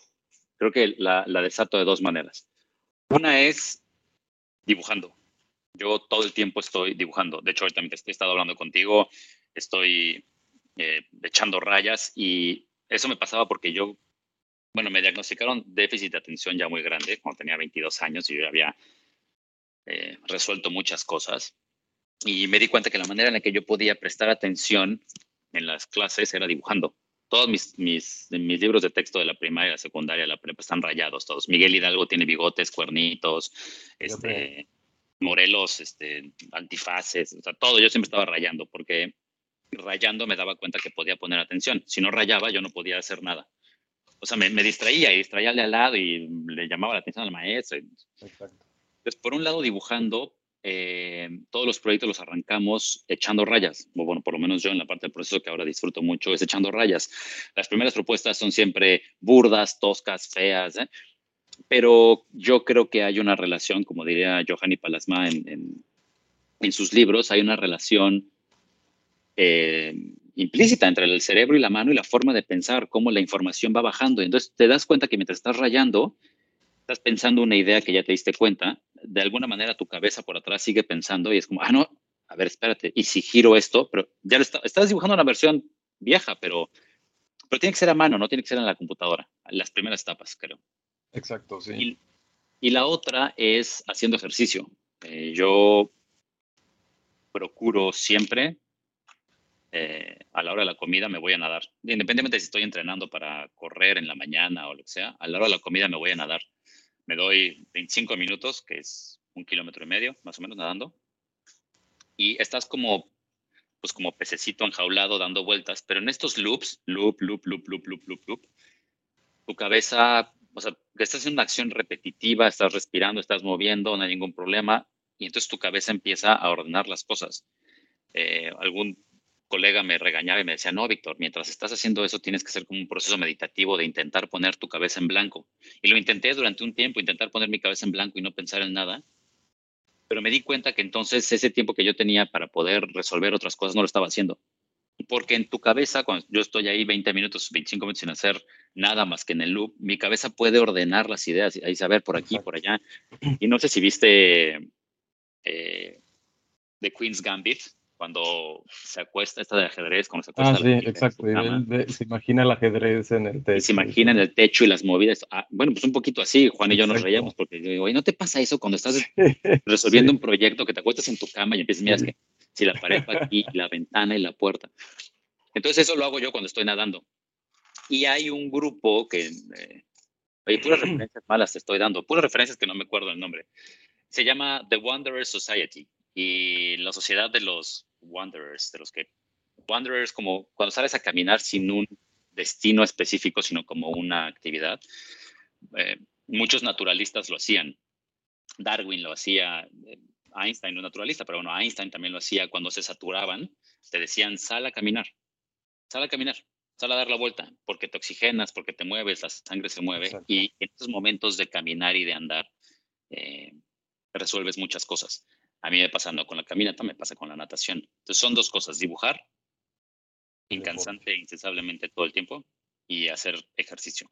creo que la, la desato de dos maneras. Una es dibujando. Yo todo el tiempo estoy dibujando. De hecho, ahorita he estado hablando contigo, estoy eh, echando rayas y eso me pasaba porque yo, bueno, me diagnosticaron déficit de atención ya muy grande cuando tenía 22 años y yo ya había eh, resuelto muchas cosas. Y me di cuenta que la manera en la que yo podía prestar atención en las clases era dibujando. Todos mis, mis, mis libros de texto de la primaria, la secundaria, la prepa están rayados todos. Miguel Hidalgo tiene bigotes, cuernitos, este, Morelos, este, antifaces, o sea, todo. Yo siempre estaba rayando porque rayando me daba cuenta que podía poner atención. Si no rayaba, yo no podía hacer nada. O sea, me, me distraía y distraía al lado y le llamaba la atención al maestro. Exacto. Entonces, por un lado, dibujando, eh, todos los proyectos los arrancamos echando rayas. Bueno, por lo menos yo en la parte del proceso que ahora disfruto mucho es echando rayas. Las primeras propuestas son siempre burdas, toscas, feas, ¿eh? pero yo creo que hay una relación, como diría Johanny Palasma en, en, sus libros, hay una relación eh, implícita entre el cerebro y la mano y la forma de pensar, cómo la información va bajando. Entonces te das cuenta que mientras estás rayando, estás pensando una idea que ya te diste cuenta, de alguna manera tu cabeza por atrás sigue pensando y es como, ah, no, a ver, espérate, y si giro esto, pero ya lo estás dibujando una versión vieja, pero, pero tiene que ser a mano, no tiene que ser en la computadora, las primeras etapas, creo. Exacto, sí. Y, la otra es haciendo ejercicio. Eh, yo procuro siempre, eh, a la hora de la comida me voy a nadar. Independientemente si estoy entrenando para correr en la mañana o lo que sea, a la hora de la comida me voy a nadar me doy 25 minutos, que es un kilómetro y medio, más o menos nadando, y estás como, pues como pececito enjaulado dando vueltas, pero en estos loops, loop, loop, loop, loop, loop, loop, loop, tu cabeza, o sea, estás haciendo una acción repetitiva, estás respirando, estás moviendo, no hay ningún problema, y entonces tu cabeza empieza a ordenar las cosas. Eh, algún colega me regañaba y me decía, no, Víctor, mientras estás haciendo eso tienes que hacer como un proceso meditativo de intentar poner tu cabeza en blanco. Y lo intenté durante un tiempo, intentar poner mi cabeza en blanco y no pensar en nada. Pero me di cuenta que entonces ese tiempo que yo tenía para poder resolver otras cosas no lo estaba haciendo. Porque en tu cabeza, cuando yo estoy ahí 20 minutos, 25 minutos sin hacer nada más que en el loop, mi cabeza puede ordenar las ideas y saber por aquí, por allá. Y no sé si viste eh, The Queen's Gambit, cuando se acuesta, esta de ajedrez, cuando se acuesta. Ah, sí, exacto. se imagina el ajedrez en el techo. se imagina en el techo y las movidas. Ah, bueno, pues un poquito así, Juan y yo nos reíamos, porque yo digo, oye, ¿no te pasa eso cuando estás resolviendo un proyecto que te acuestas en tu cama y empiezas, mira, que si la pared va aquí, la ventana y la puerta. Entonces, eso lo hago yo cuando estoy nadando. Y hay un grupo que. Eh, oye, puras referencias malas te estoy dando, puras referencias que no me acuerdo el nombre. Se llama The Wanderer Society y la sociedad de los wanderers, de los que wanderers como cuando sales a caminar sin un destino específico, sino como una actividad. Eh, muchos naturalistas lo hacían. Darwin lo hacía, eh, Einstein no es naturalista, pero bueno, Einstein también lo hacía cuando se saturaban, te decían, sal a caminar, sal a caminar, sal a dar la vuelta, porque te oxigenas, porque te mueves, la sangre se mueve, y en estos momentos de caminar y de andar, eh, resuelves muchas cosas. A mí me pasa no con la caminata, me pasa con la natación. Entonces son dos cosas, dibujar incansante, e incesablemente todo el tiempo y hacer ejercicio.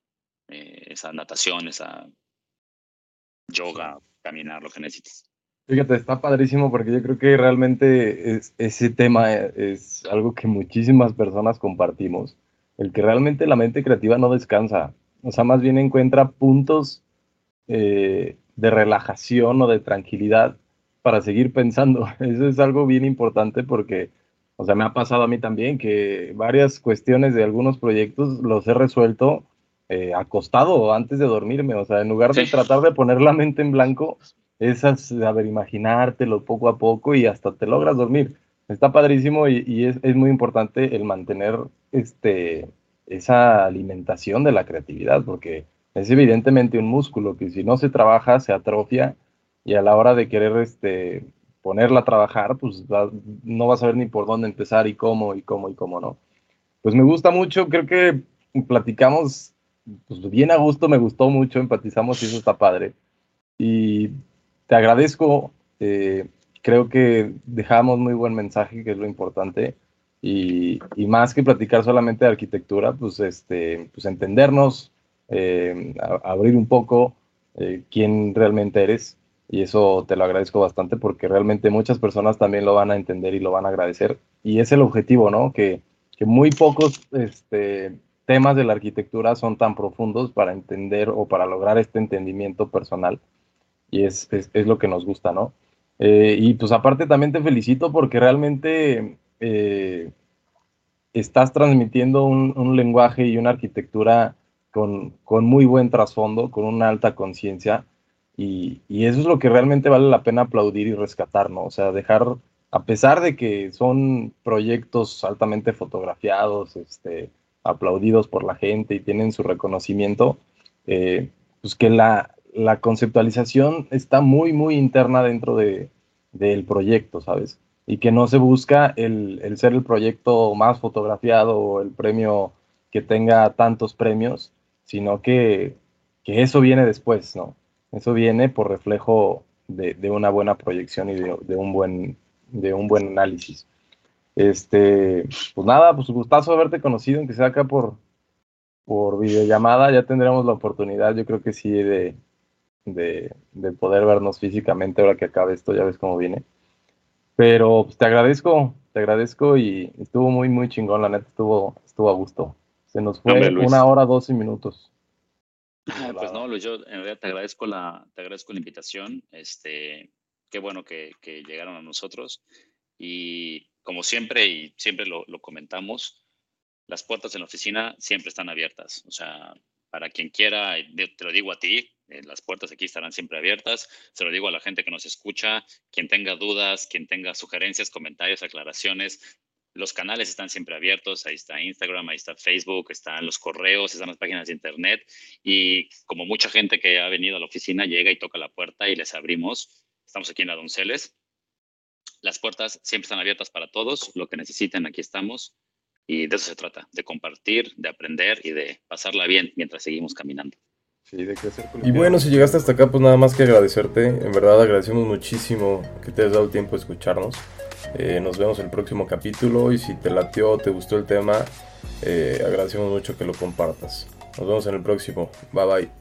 Eh, esa natación, esa yoga, caminar, lo que necesites. Fíjate, está padrísimo porque yo creo que realmente ese tema es algo que muchísimas personas compartimos. El que realmente la mente creativa no descansa. O sea, más bien encuentra puntos eh, de relajación o de tranquilidad para seguir pensando. Eso es algo bien importante porque, o sea, me ha pasado a mí también que varias cuestiones de algunos proyectos los he resuelto eh, acostado antes de dormirme. O sea, en lugar de tratar de poner la mente en blanco, es a, ver, imaginártelo poco a poco y hasta te logras dormir. Está padrísimo y, es, es, muy importante el mantener este, esa alimentación de la creatividad porque es evidentemente un músculo que si no se trabaja se atrofia y a la hora de querer este, ponerla a trabajar, pues no vas a ver ni por dónde empezar y cómo y cómo y cómo no. Pues me gusta mucho, creo que platicamos pues bien a gusto, me gustó mucho, empatizamos y eso está padre. Y te agradezco, eh, creo que dejamos muy buen mensaje, que es lo importante. Y, más que platicar solamente de arquitectura, pues, este, pues entendernos, eh, abrir un poco eh, quién realmente eres y eso te lo agradezco bastante porque realmente muchas personas también lo van a entender y lo van a agradecer. Y es el objetivo, ¿no? Que, que muy pocos este, temas de la arquitectura son tan profundos para entender o para lograr este entendimiento personal. Y es, es, lo que nos gusta, ¿no? Eh, y pues aparte también te felicito porque realmente eh, estás transmitiendo un, un, lenguaje y una arquitectura con, con muy buen trasfondo, con una alta conciencia. Y, eso es lo que realmente vale la pena aplaudir y rescatar, ¿no? O sea, dejar, a pesar de que son proyectos altamente fotografiados, este, aplaudidos por la gente y tienen su reconocimiento, eh, pues que la, la, conceptualización está muy, muy interna dentro de, del proyecto, ¿sabes? Y que no se busca el, el, ser el proyecto más fotografiado o el premio que tenga tantos premios, sino que, que eso viene después, ¿no? Eso viene por reflejo de, de una buena proyección y de, de, un buen, de un buen análisis. Este, pues nada, pues gustazo haberte conocido, aunque sea acá por, por videollamada, ya tendremos la oportunidad, yo creo que sí, de, de, de, poder vernos físicamente ahora que acabe esto, ya ves cómo viene. Pero pues, te agradezco, te agradezco y estuvo muy, muy chingón, la neta, estuvo, estuvo a gusto. Se nos fue Hombre, una hora, doce minutos. Pues no, Luis, yo en realidad te agradezco la, te agradezco la invitación. Este, qué bueno que, que llegaron a nosotros. Y como siempre, y siempre lo, lo, comentamos, las puertas en la oficina siempre están abiertas. O sea, para quien quiera, te lo digo a ti, eh, las puertas aquí estarán siempre abiertas. Se lo digo a la gente que nos escucha, quien tenga dudas, quien tenga sugerencias, comentarios, aclaraciones. Los canales están siempre abiertos, ahí está Instagram, ahí está Facebook, están los correos, están las páginas de internet y como mucha gente que ha venido a la oficina llega y toca la puerta y les abrimos. Estamos aquí en la Donceles, las puertas siempre están abiertas para todos, lo que necesiten, aquí estamos. Y de eso se trata, de compartir, de aprender y de pasarla bien mientras seguimos caminando. Sí, de crecer y bueno, si llegaste hasta acá, pues nada más que agradecerte. En verdad agradecemos muchísimo que te hayas dado el tiempo de escucharnos. Eh, nos vemos en el próximo capítulo y si te latió, te gustó el tema, eh, agradecemos mucho que lo compartas. Nos vemos en el próximo. Bye bye.